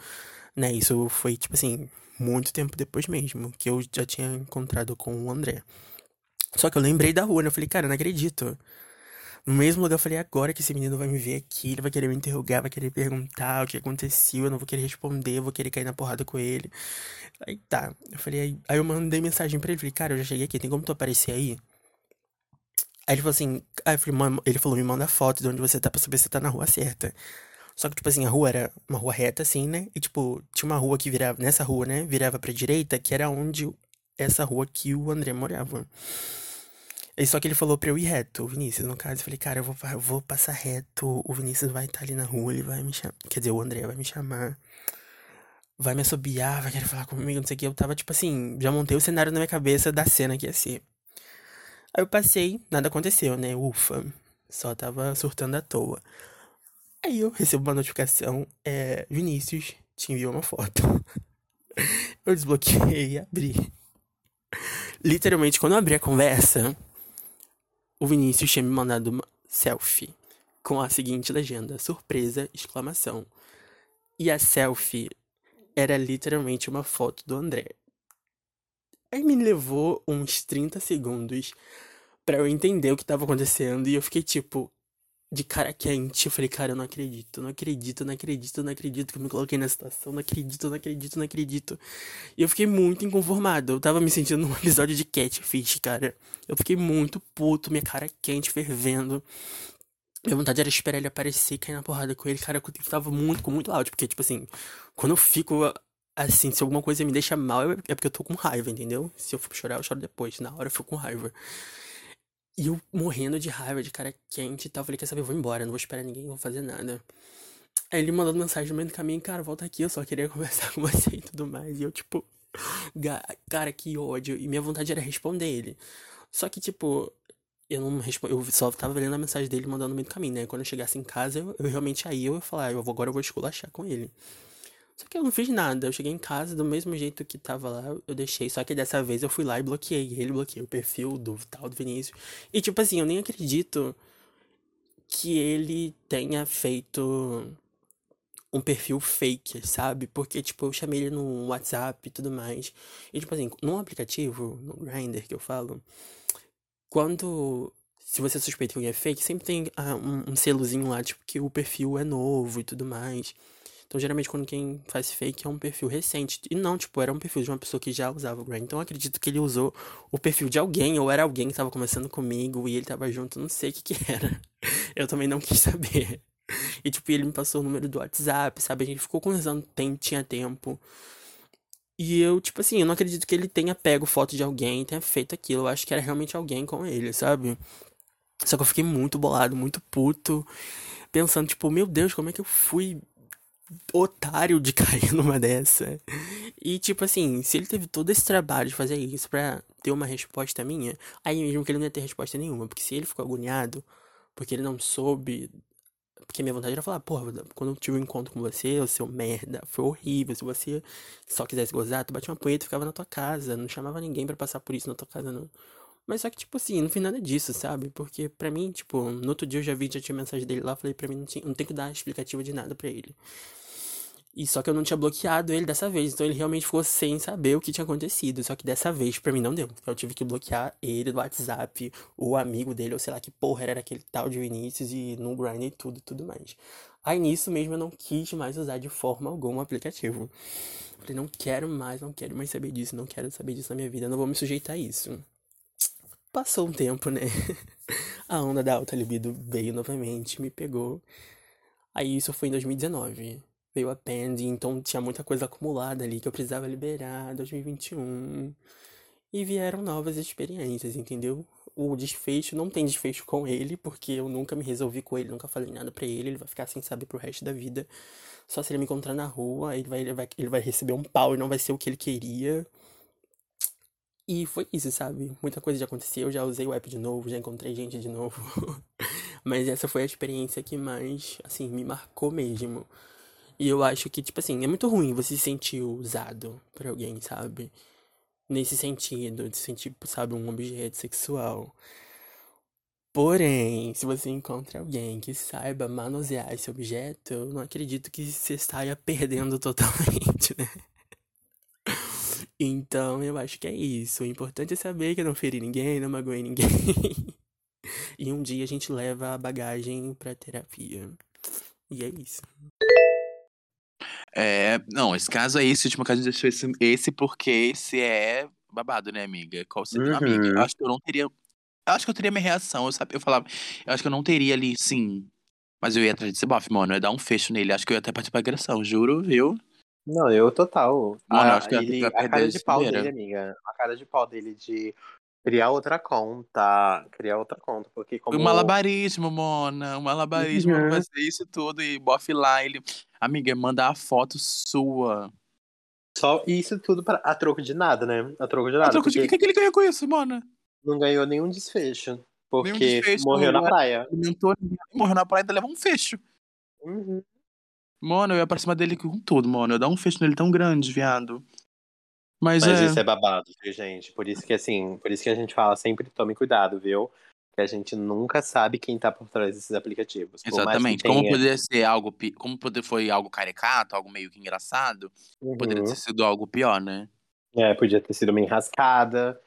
Né? Isso foi, tipo assim, muito tempo depois mesmo, que eu já tinha encontrado com o André. Só que eu lembrei da rua, né? Eu falei, cara, eu não acredito. No mesmo lugar, eu falei, agora que esse menino vai me ver aqui, ele vai querer me interrogar, vai querer perguntar o que aconteceu, eu não vou querer responder, eu vou querer cair na porrada com ele. Aí tá. Eu falei, aí, aí eu mandei mensagem pra ele, falei, cara, eu já cheguei aqui, tem como tu aparecer aí? Aí ele falou assim, aí falei, ele falou, me manda foto de onde você tá pra saber se você tá na rua certa. Só que, tipo assim, a rua era uma rua reta, assim, né? E, tipo, tinha uma rua que virava, nessa rua, né? Virava pra direita, que era onde essa rua que o André morava. E só que ele falou pra eu ir reto, o Vinícius, no caso. Eu falei, cara, eu vou, eu vou passar reto, o Vinícius vai estar tá ali na rua, ele vai me chamar. Quer dizer, o André vai me chamar. Vai me assobiar, vai querer falar comigo, não sei o que. Eu tava, tipo assim, já montei o cenário na minha cabeça da cena que ia ser. Aí eu passei, nada aconteceu, né? Ufa. Só tava surtando à toa. Aí eu recebo uma notificação, é, Vinícius te enviou uma foto. eu desbloqueei e abri. Literalmente, quando eu abri a conversa, o Vinícius tinha me mandado uma selfie com a seguinte legenda: surpresa, exclamação. E a selfie era literalmente uma foto do André. Aí me levou uns 30 segundos para eu entender o que tava acontecendo e eu fiquei tipo de cara quente. Eu falei, cara, eu não acredito, não acredito, não acredito, não acredito que eu me coloquei nessa situação, não acredito, não acredito, não acredito. E eu fiquei muito inconformado. Eu tava me sentindo num episódio de Catfish, cara. Eu fiquei muito puto, minha cara quente, fervendo. Minha vontade era esperar ele aparecer e cair na porrada com ele. Cara, eu tava muito, com muito áudio. Porque, tipo assim, quando eu fico Assim, se alguma coisa me deixa mal, é porque eu tô com raiva, entendeu? Se eu for chorar, eu choro depois. Na hora eu fico com raiva. E eu morrendo de raiva, de cara quente e tal. Falei, quer saber, eu vou embora, não vou esperar ninguém, não vou fazer nada. Aí ele mandando mensagem no meio do caminho, cara, volta aqui, eu só queria conversar com você e tudo mais. E eu, tipo, cara, que ódio. E minha vontade era responder ele. Só que, tipo, eu não respondi, eu só tava lendo a mensagem dele mandando no meio do caminho, né? Quando eu chegasse em casa, eu, eu realmente aí eu ia falar, eu vou, agora eu vou esculachar com ele. Só que eu não fiz nada. Eu cheguei em casa do mesmo jeito que tava lá, eu deixei. Só que dessa vez eu fui lá e bloqueei. Ele bloqueou o perfil do tal do Vinícius. E tipo assim, eu nem acredito que ele tenha feito um perfil fake, sabe? Porque, tipo, eu chamei ele no WhatsApp e tudo mais. E, tipo assim, num aplicativo, no Grindr que eu falo, quando. Se você suspeita que alguém é fake, sempre tem ah, um, um selozinho lá, tipo, que o perfil é novo e tudo mais. Então, geralmente, quando quem faz fake é um perfil recente. E não, tipo, era um perfil de uma pessoa que já usava o Grindr. Então, acredito que ele usou o perfil de alguém, ou era alguém que tava conversando comigo e ele tava junto, não sei o que que era. Eu também não quis saber. E, tipo, ele me passou o número do WhatsApp, sabe? A gente ficou conversando, tem, tinha tempo. E eu, tipo assim, eu não acredito que ele tenha pego foto de alguém, tenha feito aquilo. Eu acho que era realmente alguém com ele, sabe? Só que eu fiquei muito bolado, muito puto. Pensando, tipo, meu Deus, como é que eu fui otário de cair numa dessa. E, tipo assim, se ele teve todo esse trabalho de fazer isso pra ter uma resposta minha, aí mesmo que ele não ia ter resposta nenhuma. Porque se ele ficou agoniado, porque ele não soube. Porque minha vontade era falar, porra, quando eu tive um encontro com você, o seu merda, foi horrível. Se você só quisesse gozar, tu batia uma punheta e ficava na tua casa. Não chamava ninguém para passar por isso na tua casa, não. Mas só que, tipo assim, não fiz nada disso, sabe? Porque pra mim, tipo, no outro dia eu já vi, já tinha mensagem dele lá, falei pra mim, não, tinha, não tem que dar explicativa de nada pra ele. E só que eu não tinha bloqueado ele dessa vez, então ele realmente ficou sem saber o que tinha acontecido. Só que dessa vez pra mim não deu. Eu tive que bloquear ele do WhatsApp, o amigo dele, ou sei lá que porra era aquele tal de Vinícius e no grind e tudo e tudo mais. Aí nisso mesmo eu não quis mais usar de forma alguma o aplicativo. Falei, não quero mais, não quero mais saber disso, não quero saber disso na minha vida, não vou me sujeitar a isso. Passou um tempo, né? a onda da alta libido veio novamente, me pegou. Aí isso foi em 2019 veio a pending, então tinha muita coisa acumulada ali que eu precisava liberar 2021. E vieram novas experiências, entendeu? O desfecho não tem desfecho com ele, porque eu nunca me resolvi com ele, nunca falei nada para ele, ele vai ficar sem saber pro resto da vida. Só se ele me encontrar na rua, ele vai, ele vai, ele vai receber um pau e não vai ser o que ele queria. E foi isso, sabe? Muita coisa já aconteceu, eu já usei o app de novo, já encontrei gente de novo. Mas essa foi a experiência que mais, assim, me marcou mesmo. E eu acho que, tipo assim, é muito ruim você se sentir usado por alguém, sabe? Nesse sentido, de sentir, sabe, um objeto sexual. Porém, se você encontra alguém que saiba manusear esse objeto, eu não acredito que você saia perdendo totalmente, né? Então, eu acho que é isso. O importante é saber que eu não feri ninguém, não magoei ninguém. e um dia a gente leva a bagagem pra terapia. E é isso. É, não, esse caso aí, esse último caso, a gente deixou esse, esse porque esse é babado, né, amiga? Qual seria, amiga? Eu Uhum. acho que eu não teria. Eu acho que eu teria minha reação, eu, sabe, eu falava, eu acho que eu não teria ali, sim. Mas eu ia atrás desse bofe, mano. Eu ia dar um fecho nele. Acho que eu ia até partir pra agressão, juro, viu? Não, eu total. Mano, eu a, acho que ele, a cara de de pau primeira. dele, amiga. A cara de pau dele de criar outra conta. Criar outra conta. Porque como. O malabarismo, Mona. O malabarismo Uhum. fazer isso tudo e bofe lá. Ele. Amiga, mandar a foto sua. Só isso tudo pra, a troco de nada, né? A troco de A nada. troco de porque o que, que ele ganhou com isso, Mona? não ganhou nenhum desfecho. Porque desfecho, morreu na é- praia. Morreu na praia e ainda levou um fecho. Uhum. Mano, eu ia pra cima dele com tudo, mano. Eu ia dar um fecho nele tão grande, viado. Mas, Mas é. isso é babado, viu, gente? Por isso que assim, por isso que a gente fala sempre tome cuidado, viu? Que a gente nunca sabe quem tá por trás desses aplicativos. Exatamente. Como tenha- poderia ser algo. Como poder foi algo caricato, algo meio que engraçado, poderia Uhum. ter sido algo pior, né? É, podia ter sido uma enrascada,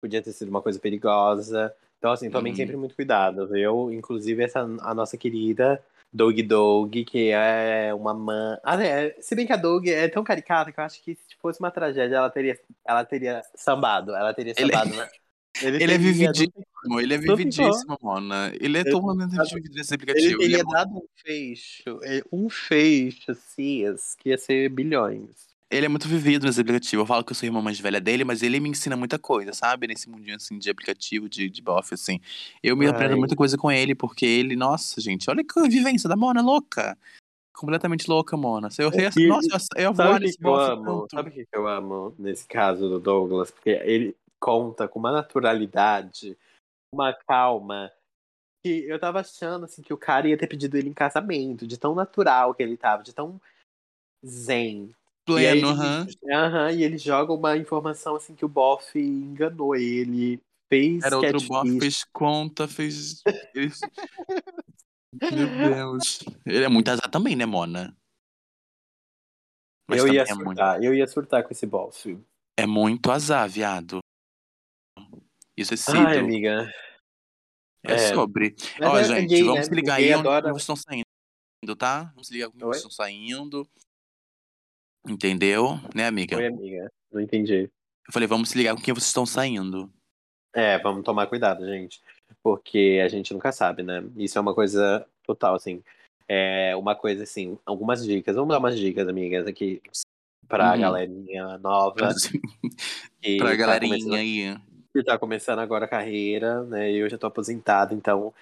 podia ter sido uma coisa perigosa. Então, assim, tomem Uhum. sempre muito cuidado, viu? Inclusive, essa, a nossa querida Dog Dog, que é uma mãe. Ah, é, se bem que a Dog é tão caricata que eu acho que se fosse uma tragédia, ela teria, ela teria sambado. Ela teria Ele- sambado, né? Ele é teria- vividíssimo, ele é Não ficou. vividíssimo, mano. Ele é Ele- totalmente vivido nesse Ele aplicativo. Ele é teria muito- dado um é, um fecho, assim, que ia ser bilhões. Ele é muito vivido nesse aplicativo. Eu falo que eu sou irmã mais velha dele, mas ele me ensina muita coisa, sabe? Nesse mundinho assim de aplicativo, de, de bofe, assim. Eu me Ai. aprendo muita coisa com ele, porque ele, nossa, gente, olha que vivência da Mona louca. Completamente louca, Mona. Eu, eu, E- nossa, eu, eu vou Sabe o que, nesse que eu amo? Sabe o que eu amo nesse caso do Douglas? Porque ele conta com uma naturalidade, uma calma, que eu tava achando assim, que o cara ia ter pedido ele em casamento, de tão natural que ele tava, de tão zen. Pleno, aham. Aham, e ele joga uma informação assim que o Boff enganou ele, fez Era outro bofe, fez conta, fez. Meu Deus. Ele é muito azar também, né, Mona? Mas Eu ia é muito, surtar, eu ia surtar com esse Boff. é muito azar, viado. Isso é sido. Ai, amiga. É, é. sobre. Mas Ó, é- gente, gay, vamos né? se ligar aí onde adora- vocês estão saindo, tá? Vamos se ligar como Oi? vocês estão saindo. Entendeu? Né, amiga? Oi, amiga. Não entendi. Eu falei, vamos se ligar com quem vocês estão saindo. É, vamos tomar cuidado, gente. Porque a gente nunca sabe, né? Isso é uma coisa total, assim. É uma coisa, assim, algumas dicas. Vamos dar umas dicas, amigas, aqui pra Uhum. galerinha nova. Que pra tá galerinha aí. que tá começando agora a carreira, né? Eu já tô aposentado, então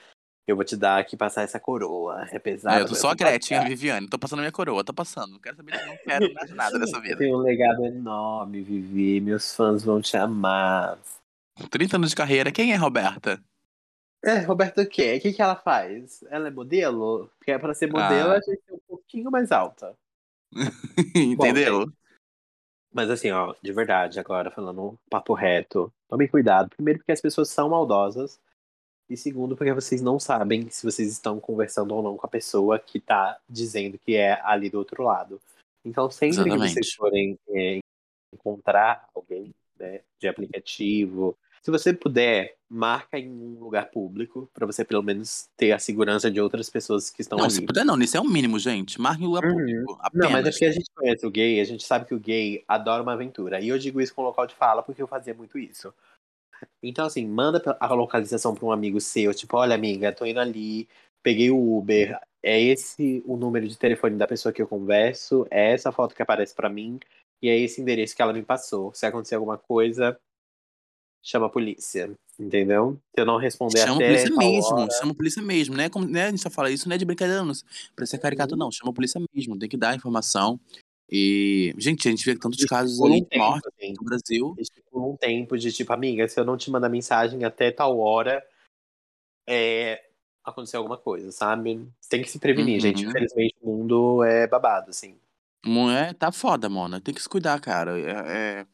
eu vou te dar aqui, passar essa coroa. É pesado. É, eu tô só a Gretchen, a. Viviane. Tô passando minha coroa, tô passando. Não quero saber, não quero mais nada dessa vida. tenho um legado enorme, Vivi. Meus fãs vão te amar. 30 anos de carreira, quem é Roberta? É, Roberto, o quê? O que, que ela faz? Ela é modelo? Porque é pra ser modelo, Ah. a gente é um pouquinho mais alta. Entendeu? Mas assim, ó, de verdade, agora falando um papo reto, tomem cuidado. Primeiro, porque as pessoas são maldosas. E segundo, porque vocês não sabem se vocês estão conversando ou não com a pessoa que tá dizendo que é ali do outro lado. Então, sempre que Exatamente. vocês forem é, encontrar alguém né, de aplicativo, se você puder, marca em um lugar público, pra você pelo menos ter a segurança de outras pessoas que estão Não, ali. se puder não, isso é o mínimo, gente. Marque em lugar Uhum. público. Apenas. Não, mas é porque a gente conhece o gay, a gente sabe que o gay adora uma aventura. E eu digo isso com local de fala porque eu fazia muito isso. Então, assim, manda a localização pra um amigo seu, tipo, olha, amiga, tô indo ali, peguei o Uber, é esse o número de telefone da pessoa que eu converso, é essa foto que aparece pra mim, e é esse endereço que ela me passou. Se acontecer alguma coisa, chama a polícia, entendeu? Se eu não responder Chama a até polícia tal mesmo, hora- chama a polícia mesmo, né? Como, né? A gente só fala isso, não é de brincadeira, não. Pra ser caricato, Uhum. não. Chama a polícia mesmo, tem que dar a informação. E, gente, a gente vê tantos casos um aí de tempo, morte assim. no Brasil. Por um tempo de tipo, amiga, se eu não te mandar mensagem até tal hora, é, aconteceu alguma coisa, sabe? Tem que se prevenir, Uhum. gente. Infelizmente o mundo é babado, assim. Mulher, tá foda, mano. Tem que se cuidar, cara. É, é-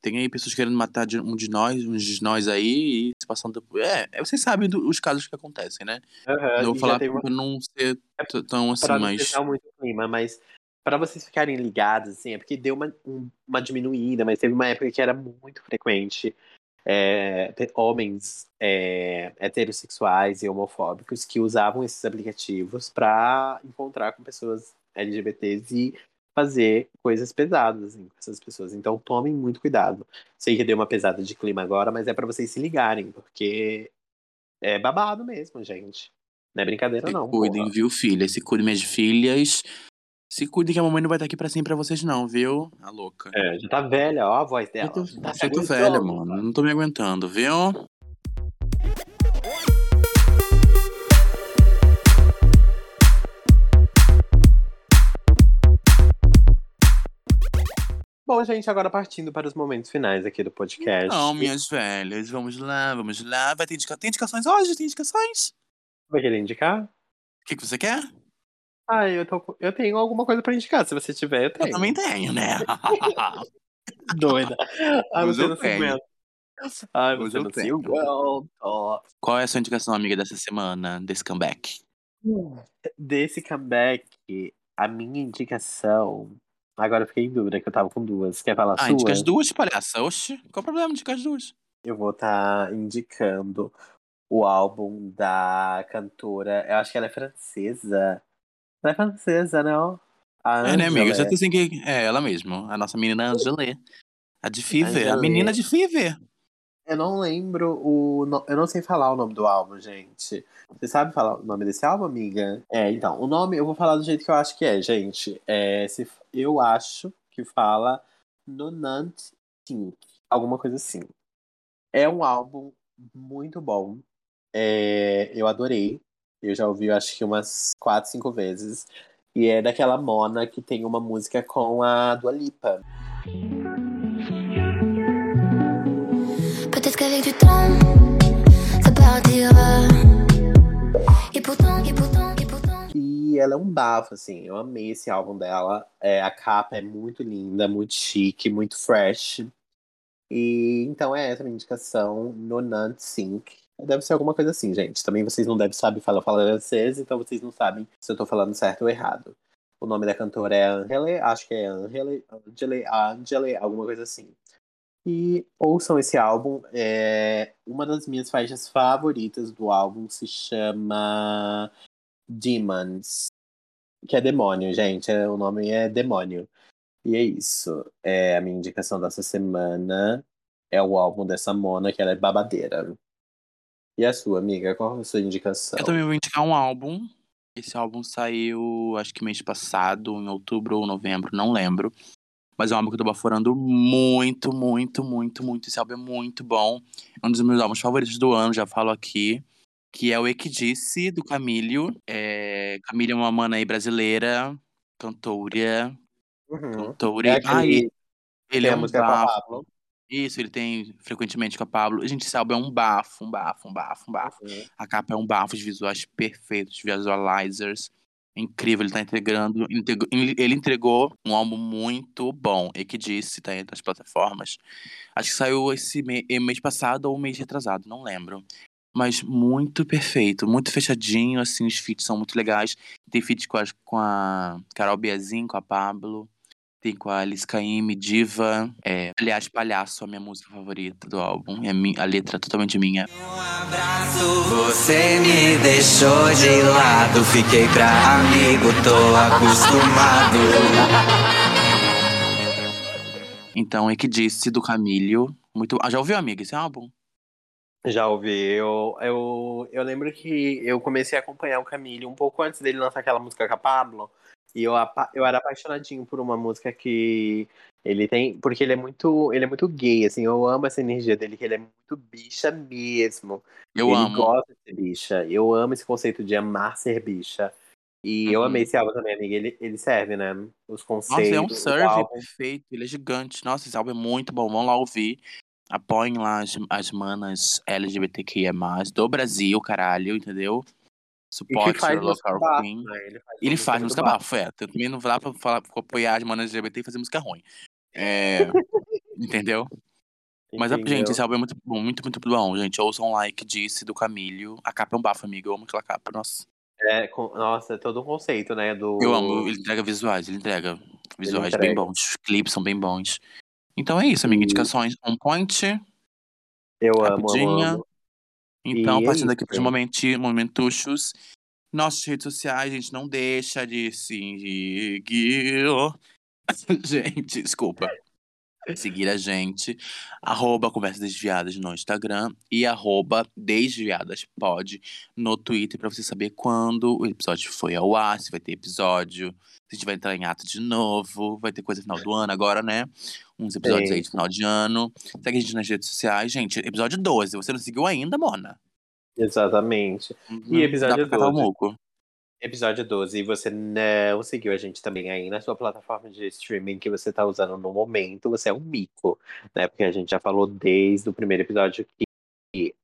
Tem aí pessoas querendo matar de- um de nós, uns de nós aí, e se passando. É, é, vocês sabem do- os casos que acontecem, né? Aham, Não vou falar uma- pra não ser t- tão assim, pra não mas. pesar muito o clima, mas pra vocês ficarem ligados, assim, é porque deu uma, um- uma diminuída, mas teve uma época que era muito frequente é, homens é, heterossexuais e homofóbicos que usavam esses aplicativos pra encontrar com pessoas LGBTs e fazer coisas pesadas assim, com essas pessoas. Então tomem muito cuidado. Sei que deu uma pesada de clima agora, mas é pra vocês se ligarem, porque é babado mesmo, gente. Não é brincadeira, Se não. cuidem, porra. viu, filhas? Se cuidem, minhas filhas. Se cuidem que a mamãe não vai estar aqui pra sempre pra vocês, não, viu? A louca. É, já tá velha, ó a voz Eu dela. tô, Tá se eu tô velha, mano. Não tô me aguentando, viu? Bom, gente, agora partindo para os momentos finais aqui do podcast. Não, minhas velhas. Vamos lá, vamos lá. Vai ter indica... Tem indicações hoje? Tem indicações? Vai querer indicar? O que, que você quer? Ah, eu, tô, eu tenho alguma coisa pra indicar. Se você tiver, eu Eu tenho. também tenho, né? Doida. Ah, Hoje você eu tenho. Ai, você eu não se. Qual é a sua indicação, amiga, dessa semana, desse comeback? Desse comeback, a minha indicação. Agora eu fiquei em dúvida, que eu tava com duas. Quer falar Ah, sua? indica as duas, palhaça. Oxi, qual o problema de indicar as duas? Eu vou estar indicando o álbum da cantora. Eu acho que ela é francesa. Ela é francesa, não? A É, né, amiga? Já Angela. tem assim que. É, ela mesma. A nossa menina Angelê. A de Fever. A Angelê. menina de Fever. Eu não lembro o. no- Eu não sei falar o nome do álbum, gente. Você sabe falar o nome desse álbum, amiga? É, então, o nome eu vou falar do jeito que eu acho que é, gente. É, se, eu acho que fala Nonant Think, alguma coisa assim. É um álbum muito bom. É, eu adorei. Eu já ouvi, acho que umas quatro, cinco vezes. E é daquela Mona que tem uma música com a Dua Lipa. Peut-être qu'avec du temps, ça partira. Et pourtant, et pourtant, et pourtant. E ela é um bafo, assim. Eu amei esse álbum dela. É, a capa é muito linda, muito chique, muito fresh. E então é essa a minha indicação, Nonant Sync. Deve ser alguma coisa assim, gente. Também vocês não devem saber falar, francês, então vocês não sabem se eu tô falando certo ou errado. O nome da cantora é Angele, acho que é Angele, Angele, Angele, alguma coisa assim. E ouçam esse álbum. É, uma das minhas faixas favoritas do álbum se chama Demons, que é demônio, gente. O nome é demônio. E é isso. É a minha indicação dessa semana. É o álbum dessa Mona, que ela é babadeira. E a sua, amiga? Qual é a sua indicação? Eu também vou indicar um álbum. Esse álbum saiu, acho que mês passado, em outubro ou novembro, não lembro. Mas é um álbum que eu tô baforando muito, muito, muito, muito. Esse álbum é muito bom. É um dos meus álbuns favoritos do ano, já falo aqui. Que é o Equidice, do Camílio. É... Camílio é uma mana aí brasileira, cantora. Uhum. Cantora. É Ah, aquele e- ele é a um música a bafo. Isso, ele tem frequentemente com a Pablo. Gente, esse álbum é um bafo, um bafo, um bafo, um bafo. Uhum. A capa é um bafo, os visuais perfeitos, visualizers. Incrível, ele tá integrando. integ- Ele entregou um álbum muito bom. E que disse, tá aí nas plataformas. Acho que saiu esse me- mês passado ou mês retrasado, não lembro. Mas muito perfeito, muito fechadinho, assim, os feats são muito legais. Tem feat com a, com a Carol Biazin, com a Pablo. Tem com a Alice Caymmi, Diva. É, aliás, Palhaço, a minha música favorita do álbum. É mi- a letra é totalmente minha. Um abraço, você me deixou de lado. Fiquei pra amigo, tô acostumado. Então, é que disse do Camílio. Muito... Ah, já ouviu, amiga, esse álbum? Já ouvi. Eu, eu, eu lembro que eu comecei a acompanhar o Camilo um pouco antes dele lançar aquela música com a Pablo. E eu, eu era apaixonadinho por uma música que ele tem. Porque ele é muito. Ele é muito gay, assim. Eu amo essa energia dele, que ele é muito bicha mesmo. Eu ele amo. gosta de ser bicha. Eu amo esse conceito de amar ser bicha. E eu Uhum. amei esse álbum também, amiga. Ele, ele serve, né? Os Nossa, conceitos. é um serve perfeito, ele é gigante. Nossa, esse álbum é muito bom, vão lá ouvir. Apoiem lá as, as manas LGBTQIA+, do Brasil, caralho, entendeu? Suporte música local bafo, queen. né? Ele faz, Ele faz música bafo. é. Também não dá pra falar, apoiar as manas LGBT e fazer música ruim. É, entendeu? Mas, Entendeu? gente, esse álbum é muito bom, muito, muito bom, gente. Ouçam like, disse, do Camilho. A capa é um bafo, amigo. Eu amo aquela capa, nossa. É, com- nossa, é todo um conceito, né? Do... Eu amo, ele entrega visuais, ele entrega visuais bem entrega. bons. Os clipes são bem bons. Então é isso, amiga. E- Indicações on point, Eu amo, amo, amo. Então, E é partindo aqui isso. pros momenti- momentuchos. Nossas redes sociais, a gente não deixa de seguir. gente, desculpa. Seguir a gente, arroba Conversas Desviadas no Instagram e arroba DesviadasPod no Twitter pra você saber quando o episódio foi ao ar, se vai ter episódio, se a gente vai entrar em ato de novo, vai ter coisa final do ano agora, né? Uns episódios aí de final de ano. Segue a gente nas redes sociais. Gente, episódio 12. Você não seguiu ainda, Mona? Exatamente. Uhum, episódio Dá pra catar o 12? muco. Episódio 12. E você não seguiu a gente também aí na sua plataforma de streaming que você tá usando no momento. Você é um mico, né? Porque a gente já falou desde o primeiro episódio que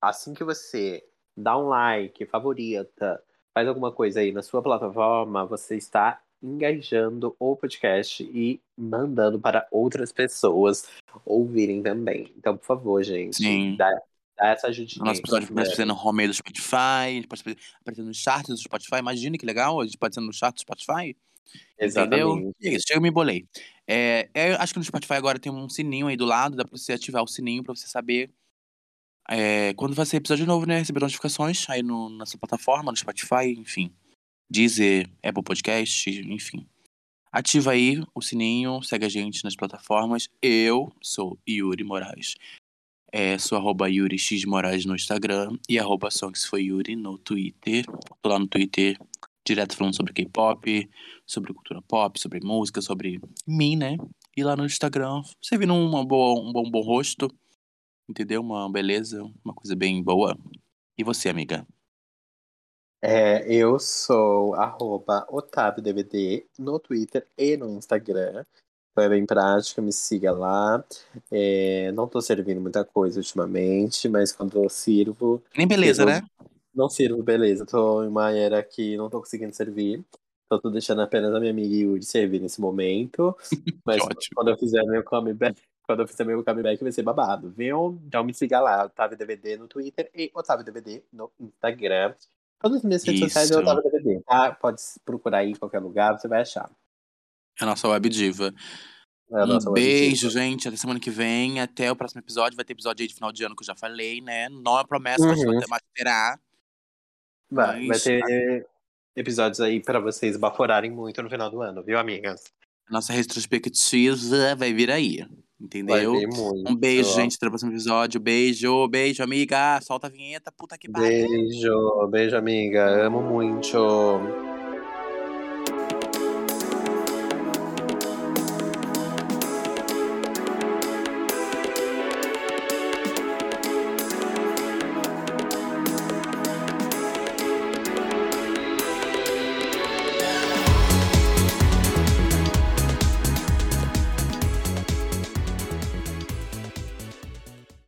assim que você dá um like, favorita, faz alguma coisa aí na sua plataforma, você está engajando o podcast e mandando para outras pessoas ouvirem também. Então, por favor, gente, Sim. dá, dá essa ajudinha. O nosso episódio pode ser né? no home do Spotify, a gente pode aparecer no chart do Spotify. Imagina que legal, a gente pode ser no chart do Spotify. Entendeu? Exatamente. E é isso, chega, eu me bolei. É, é, acho que no Spotify agora tem um sininho aí do lado, dá pra você ativar o sininho pra você saber é, quando vai ser episódio novo, né? Receber notificações aí no, na sua plataforma, no Spotify, enfim. Deezer, Apple Podcast, enfim. Ativa aí o sininho, segue a gente nas plataformas. Eu sou Yuri Moraes. É, sou arroba Yuri X Moraes no Instagram e arroba Yuri no Twitter. Tô lá no Twitter direto falando sobre K-pop, sobre cultura pop, sobre música, sobre mim, né? E lá no Instagram, você uma boa, um bom, bom rosto, entendeu? Uma beleza, uma coisa bem boa. E você, amiga? É, eu sou arroba OtávioDVD no Twitter e no Instagram. É bem prático, me siga lá. É, não tô servindo muita coisa ultimamente, mas quando eu sirvo, Nem beleza, Eu- né? não sirvo, beleza. Tô em uma era que não tô conseguindo servir. Então tô deixando apenas a minha amiga Yuri servir nesse momento. Mas quando eu fizer meu comeback, quando eu fizer meu comeback vai ser babado, viu? Então me siga lá, Otávio DVD no Twitter e Otávio DVD no Instagram. Todas as minhas redes sociais é. Otávio DVD, tá? Pode procurar aí em qualquer lugar, você vai achar. É a nossa web diva. É um beijo, gente. Até semana que vem. Até o próximo episódio. Vai ter episódio aí de final de ano que eu já falei, né? Não é promessa, mas, Uhum. vai ter- mas terá. Vai, vai Mas- ter episódios aí pra vocês baforarem muito no final do ano, viu, amigas? Nossa retrospectiva vai vir aí. Vai Entendeu? muito. Um beijo, gente. Até o próximo episódio. Beijo, beijo, amiga. Solta a vinheta. Puta que pariu. Beijo, beijo, amiga. Amo muito.